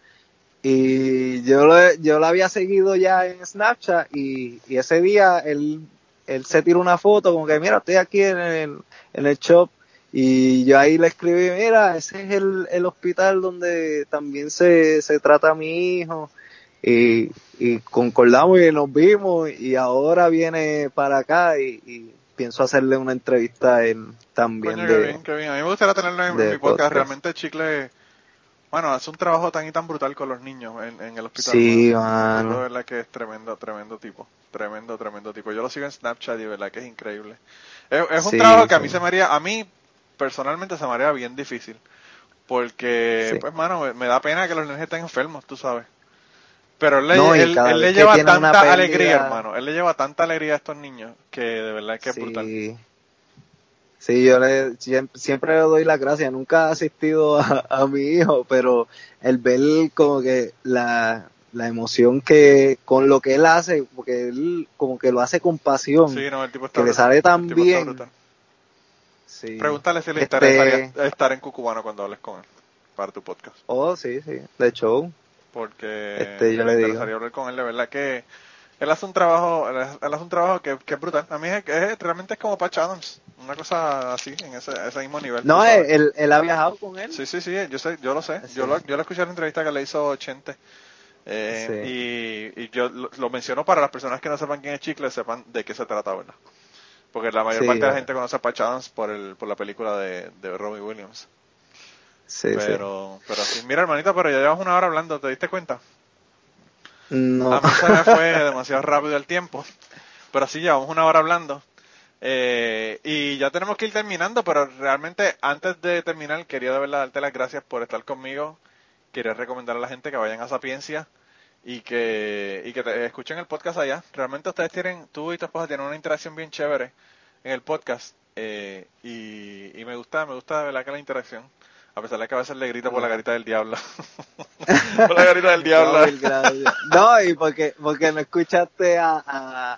Y yo, lo- yo la había seguido ya en Snapchat y, y ese día él, él se tiró una foto como que, mira, estoy aquí en el, en el shop y yo ahí le escribí, mira, ese es el, el hospital donde también se, se trata a mi hijo. Y, y concordamos y nos vimos y ahora viene para acá y pienso hacerle una entrevista a él también. coño, qué de- bien, qué bien. A mí me gustaría tenerlo en, mi podcast. podcast. Realmente Chicle, bueno, hace un trabajo tan y tan brutal con los niños en, en el hospital. Sí, mano. De verdad que es tremendo, tremendo tipo. Tremendo, tremendo tipo. Yo lo sigo en Snapchat y de verdad que es increíble. Es, es un Sí, trabajo que a mí se me haría, a mí personalmente se me haría bien difícil. Porque, Sí. pues, mano, me, me da pena que los niños estén enfermos, tú sabes. Pero él le, No, él- él lleva tanta pérdida- alegría, hermano. Él le lleva tanta alegría a estos niños que de verdad que es sí. brutal. Sí, yo le, siem- siempre le doy las gracias. Nunca he asistido a, a mi hijo, pero el ver como que la, la emoción que con lo que él hace, porque él como que lo hace con pasión. Sí, no, el tipo está que le sale tan bien. Sí. Pregúntale si le Este- interesaría estar en Cucubano cuando hables con él para tu podcast. Oh, sí, sí, de show. Porque Este, yo me le digo. interesaría hablar con él, de verdad que él hace un trabajo, él hace un trabajo que, que es brutal. A mí es, es- realmente es como Patch Adams, una cosa así, en ese, ese mismo nivel. No, sabes. él, él ha viajado con él. Sí, sí, sí, yo sé, yo lo sé. Sí. Yo lo, yo lo escuché en la entrevista que le hizo Chente. Eh, y, y, yo lo, menciono para las personas que no sepan quién es Chicle, sepan de qué se trata, ¿verdad? Porque la mayor parte de la gente conoce a Patch Adams por, el, por la película de, de Robbie Williams. Sí, pero, pero sí. Mira, hermanita, pero ya llevamos una hora hablando, ¿te diste cuenta? No. A mí se me fue demasiado rápido el tiempo. Pero sí, llevamos una hora hablando. Eh, y ya tenemos que ir terminando, pero realmente antes de terminar, quería de verdad darte las gracias por estar conmigo. Quería recomendar a la gente que vayan a Sapiencia y que, y que te escuchen el podcast allá. Realmente ustedes tienen, tú y tu esposa tienen una interacción bien chévere en el podcast. Eh, y, y me gusta, me gusta de verdad que la interacción. A pesar de que a veces le grito por la garita del diablo. por la garita del diablo. No, y porque, porque no escuchaste a,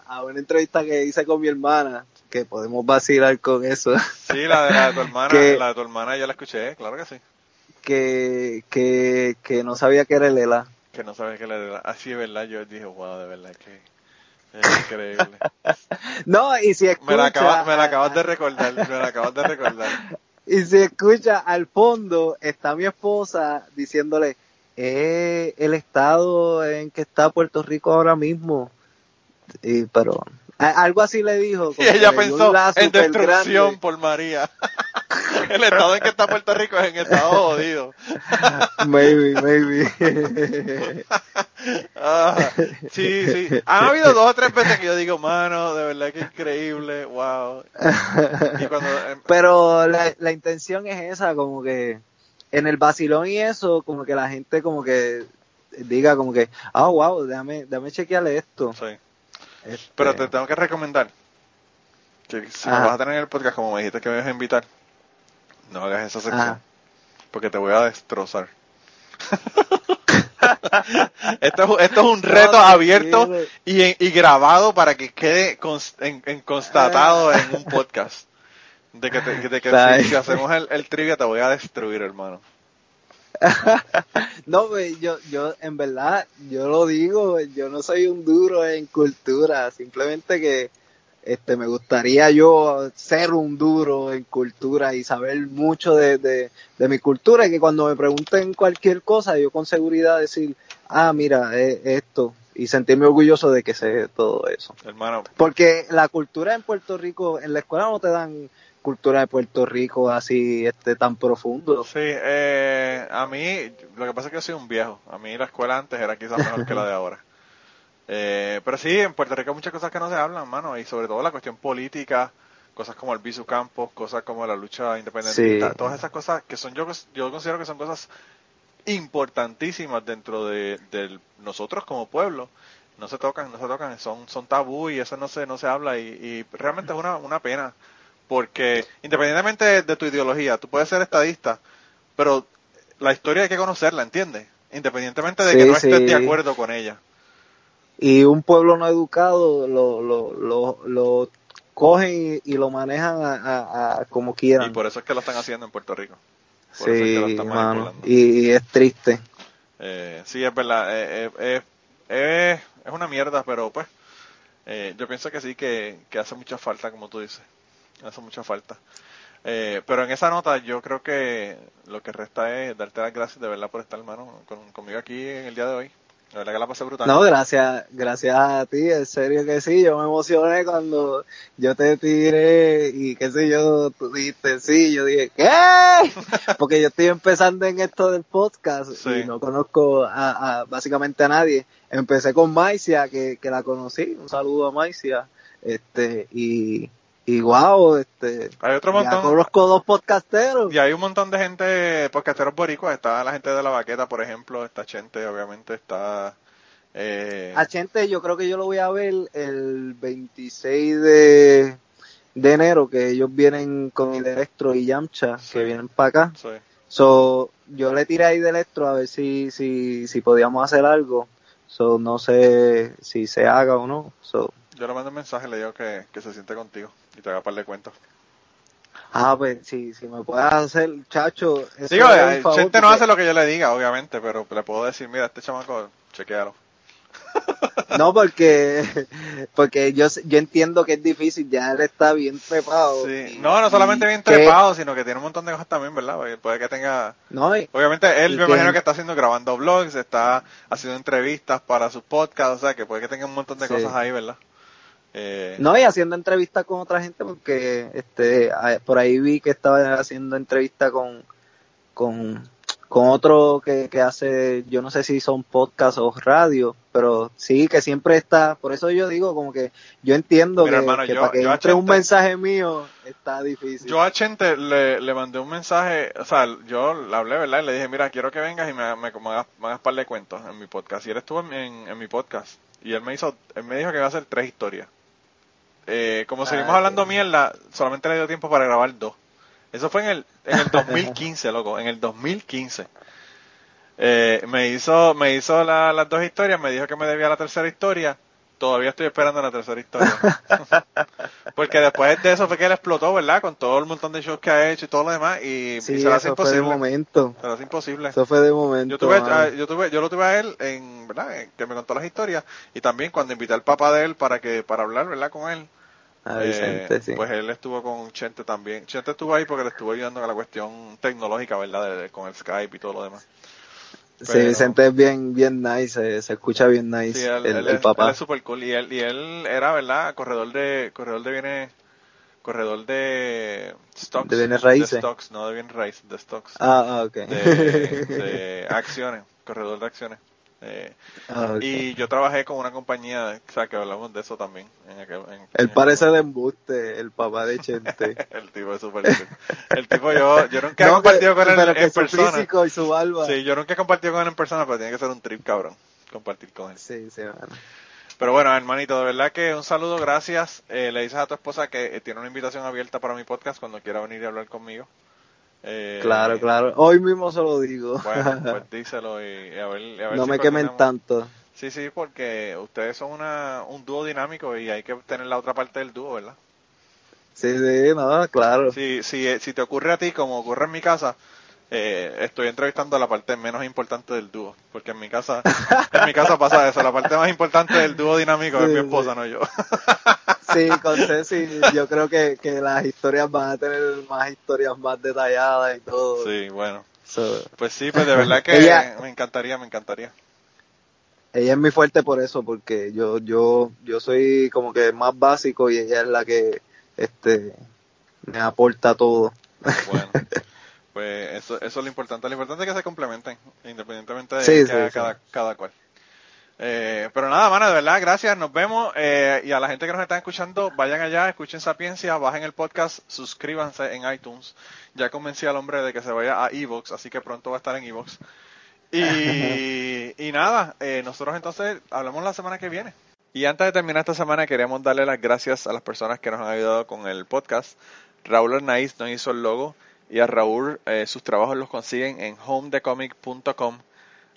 a, una entrevista que hice con mi hermana, que podemos vacilar con eso. Sí, la de, la de tu hermana, la de tu hermana ya la escuché, claro que sí. Que, que, que no sabía que era Lela. Que no sabía que era Lela. Así ah, es verdad, yo dije, wow, de verdad que... Es increíble. no, y si escucha... Me la, acabas, me la acabas de recordar, me la acabas de recordar. Y se escucha al fondo, está mi esposa diciéndole, eh, el estado en que está Puerto Rico ahora mismo. Y, pero algo así le dijo. Y ella pensó en destrucción por María. el estado en que está Puerto Rico es en estado jodido. maybe, maybe. Ah, sí, sí. Han habido dos o tres veces que yo digo, mano, de verdad que increíble, wow. Em, Pero la, la intención es esa, como que en el vacilón y eso, como que la gente como que diga como que, ah, wow, déjame, déjame chequearle esto. Sí. Este Pero te tengo que recomendar que si me vas a tener en el podcast, como me dijiste que me ibas a invitar, no hagas esa sección. Porque te voy a destrozar. esto, es, esto es un reto abierto y, y, grabado para que quede en, constatado en un podcast. De que, de que si, hacemos el, el, trivia te voy a destruir, hermano. no, yo, yo, en verdad, yo lo digo, yo no soy un duro en cultura, simplemente que este, me gustaría yo ser un duro en cultura y saber mucho de, de, mi cultura y que cuando me pregunten cualquier cosa yo con seguridad decir, ah, mira, esto y sentirme orgulloso de que sé todo eso. Hermano. Porque la cultura en Puerto Rico, en la escuela no te dan cultura de Puerto Rico así este tan profundo. Sí, eh, a mí lo que pasa es que yo soy un viejo. A mí la escuela antes era quizás mejor que la de ahora. Eh, pero sí, en Puerto Rico hay muchas cosas que no se hablan, mano, y sobre todo la cuestión política, cosas como el Bisu Campos, cosas como la lucha independiente, todas esas cosas que son yo yo considero que son cosas importantísimas dentro de, nosotros como pueblo. No se tocan, no se tocan, son son tabú y eso no se no se habla y, y realmente es una, una pena porque independientemente de, tu ideología, tú puedes ser estadista, pero la historia hay que conocerla, ¿entiendes? Independientemente de que no estés de acuerdo con ella y un pueblo no educado lo, lo, lo, lo cogen y, lo manejan a, como quieran. Y por eso es que lo están haciendo en Puerto Rico. sí, y, es triste. Eh, sí, es verdad. Eh, eh, eh, es una mierda, pero pues yo pienso que sí, que, que hace mucha falta, como tú dices. Hace mucha falta. pero en esa nota yo creo que lo que resta es darte las gracias de verdad por estar, hermano, conmigo aquí en el día de hoy. La verdad que la pasé brutal. No, gracias, gracias a ti, en serio que sí, yo me emocioné cuando yo te tiré y qué sé yo, tú dijiste sí, yo dije, ¿qué? Porque yo estoy empezando en esto del podcast y no conozco a, básicamente a nadie. Empecé con Maicia, que, que la conocí, un saludo a Maicia, este, y, y wow, este. Hay otro montón. conozco dos podcasteros. Y hay un montón de gente, podcasteros boricuas. Está la gente de la baqueta, por ejemplo. Está Chente, obviamente. Está. Eh... A Chente, yo creo que yo lo voy a ver el 26 de, de enero, que ellos vienen con el Electro y Yamcha, que vienen para acá. Sí. So, yo le tiré ahí de Electro a ver si, si, si podíamos hacer algo. So, no sé si se haga o no. So, yo le mando un mensaje, le digo que, que se siente contigo y te haga par de cuentos. Ah, pues sí, si me puedes hacer, chacho. Digo, el gente no hace lo que yo le diga, obviamente, pero le puedo decir, mira, este chamaco, chequealo. No, porque, porque yo, yo entiendo que es difícil, ya él está bien trepado. Sí. No, no solamente bien trepado, sino que tiene un montón de cosas también, ¿verdad? Puede que tenga... No, Obviamente él me imagino que está haciendo, grabando vlogs, está haciendo entrevistas para sus podcasts, o sea, que puede que tenga un montón de cosas ahí, ¿verdad? Eh... No, y haciendo entrevistas con otra gente, porque este por ahí vi que estaba haciendo entrevistas con, con con otro que, que hace, yo no sé si son podcasts o radio, pero sí que siempre está, por eso yo digo como que yo entiendo que, para que entre un mensaje mío está difícil. Yo a Chente le, le mandé un mensaje, o sea, yo le hablé, ¿verdad? Y le dije, mira, quiero que vengas y me, me, me hagas, me par de cuentos en mi podcast. Y él estuvo en, en, mi podcast y él me hizo, él me dijo que iba a hacer tres historias. Eh, como seguimos ah, hablando mierda, solamente le dio tiempo para grabar dos. Eso fue en el, en el 2015, loco, en el 2015. Eh, me hizo, me hizo las dos historias, me dijo que me debía la tercera historia. Todavía estoy esperando la tercera historia. Porque después de eso fue que él explotó, ¿verdad? Con todo el montón de shows que ha hecho y todo lo demás. Y, se lo hace imposible. Fue de momento. Se lo hace imposible. Eso fue de momento. Yo, tuve, ah, yo, tuve, yo lo tuve a él, en, ¿verdad? que me contó las historias. Y también cuando invité al papá de él para que para hablar, ¿verdad? Con él. Eh, pues él estuvo con Chente también. Chente estuvo ahí porque le estuvo ayudando a la cuestión tecnológica, ¿verdad? con el Skype y todo lo demás. sí, Vicente es bien, bien nice, se, escucha bien nice el, papá. Él es super cool y él, y él era, ¿verdad? Corredor de, corredor de bienes, corredor de stocks. De bienes raíces. De stocks, no de bienes raíces, de stocks. Ah, ah ok. de acciones, corredor de acciones. Eh, ah, Y yo trabajé con una compañía, o sea, que hablamos de eso también. En Él parece de embuste, el papá de Chente. el tipo es súper El tipo, yo, yo nunca he compartido con él en persona. Físico y su barba. Sí, yo nunca he compartido con él en persona, pero tiene que ser un trip, cabrón, compartir con él. Sí, sí, Pero bueno, hermanito, de verdad que un saludo, gracias. Eh, le dices a tu esposa que eh, tiene una invitación abierta para mi podcast cuando quiera venir y hablar conmigo. Eh, claro, claro. Hoy mismo se lo digo. Bueno, pues díselo y, a ver, a ver No me quemen tanto. Sí, sí, porque ustedes son una, un dúo dinámico y hay que tener la otra parte del dúo, ¿verdad? Sí, sí, no, claro. Si, si, si te ocurre a ti, como ocurre en mi casa, eh, estoy entrevistando a la parte menos importante del dúo, porque en mi casa, en mi casa pasa eso, la parte más importante del dúo dinámico es mi esposa, no yo. Sí, con Ceci, yo creo que, que las historias van a tener más historias más detalladas y todo. Sí, bueno. pues sí, pues de verdad que me encantaría, me encantaría. Ella es muy fuerte por eso, porque yo, yo, yo soy como que más básico y ella es la que, este, me aporta todo. Bueno, pues eso, eso es lo importante. Lo importante es que se complementen, independientemente de cada, cada cual. Eh, pero nada, mano, de verdad, gracias, nos vemos. Eh, y a la gente que nos está escuchando, vayan allá, escuchen Sapiencia, bajen el podcast, suscríbanse en iTunes. Ya convencí al hombre de que se vaya a Evox, así que pronto va a estar en Evox. Y, y nada, eh, nosotros entonces hablamos la semana que viene. Y antes de terminar esta semana, queremos darle las gracias a las personas que nos han ayudado con el podcast. Raúl Arnaiz nos hizo el logo y a Raúl sus trabajos los consiguen en homedecomic.com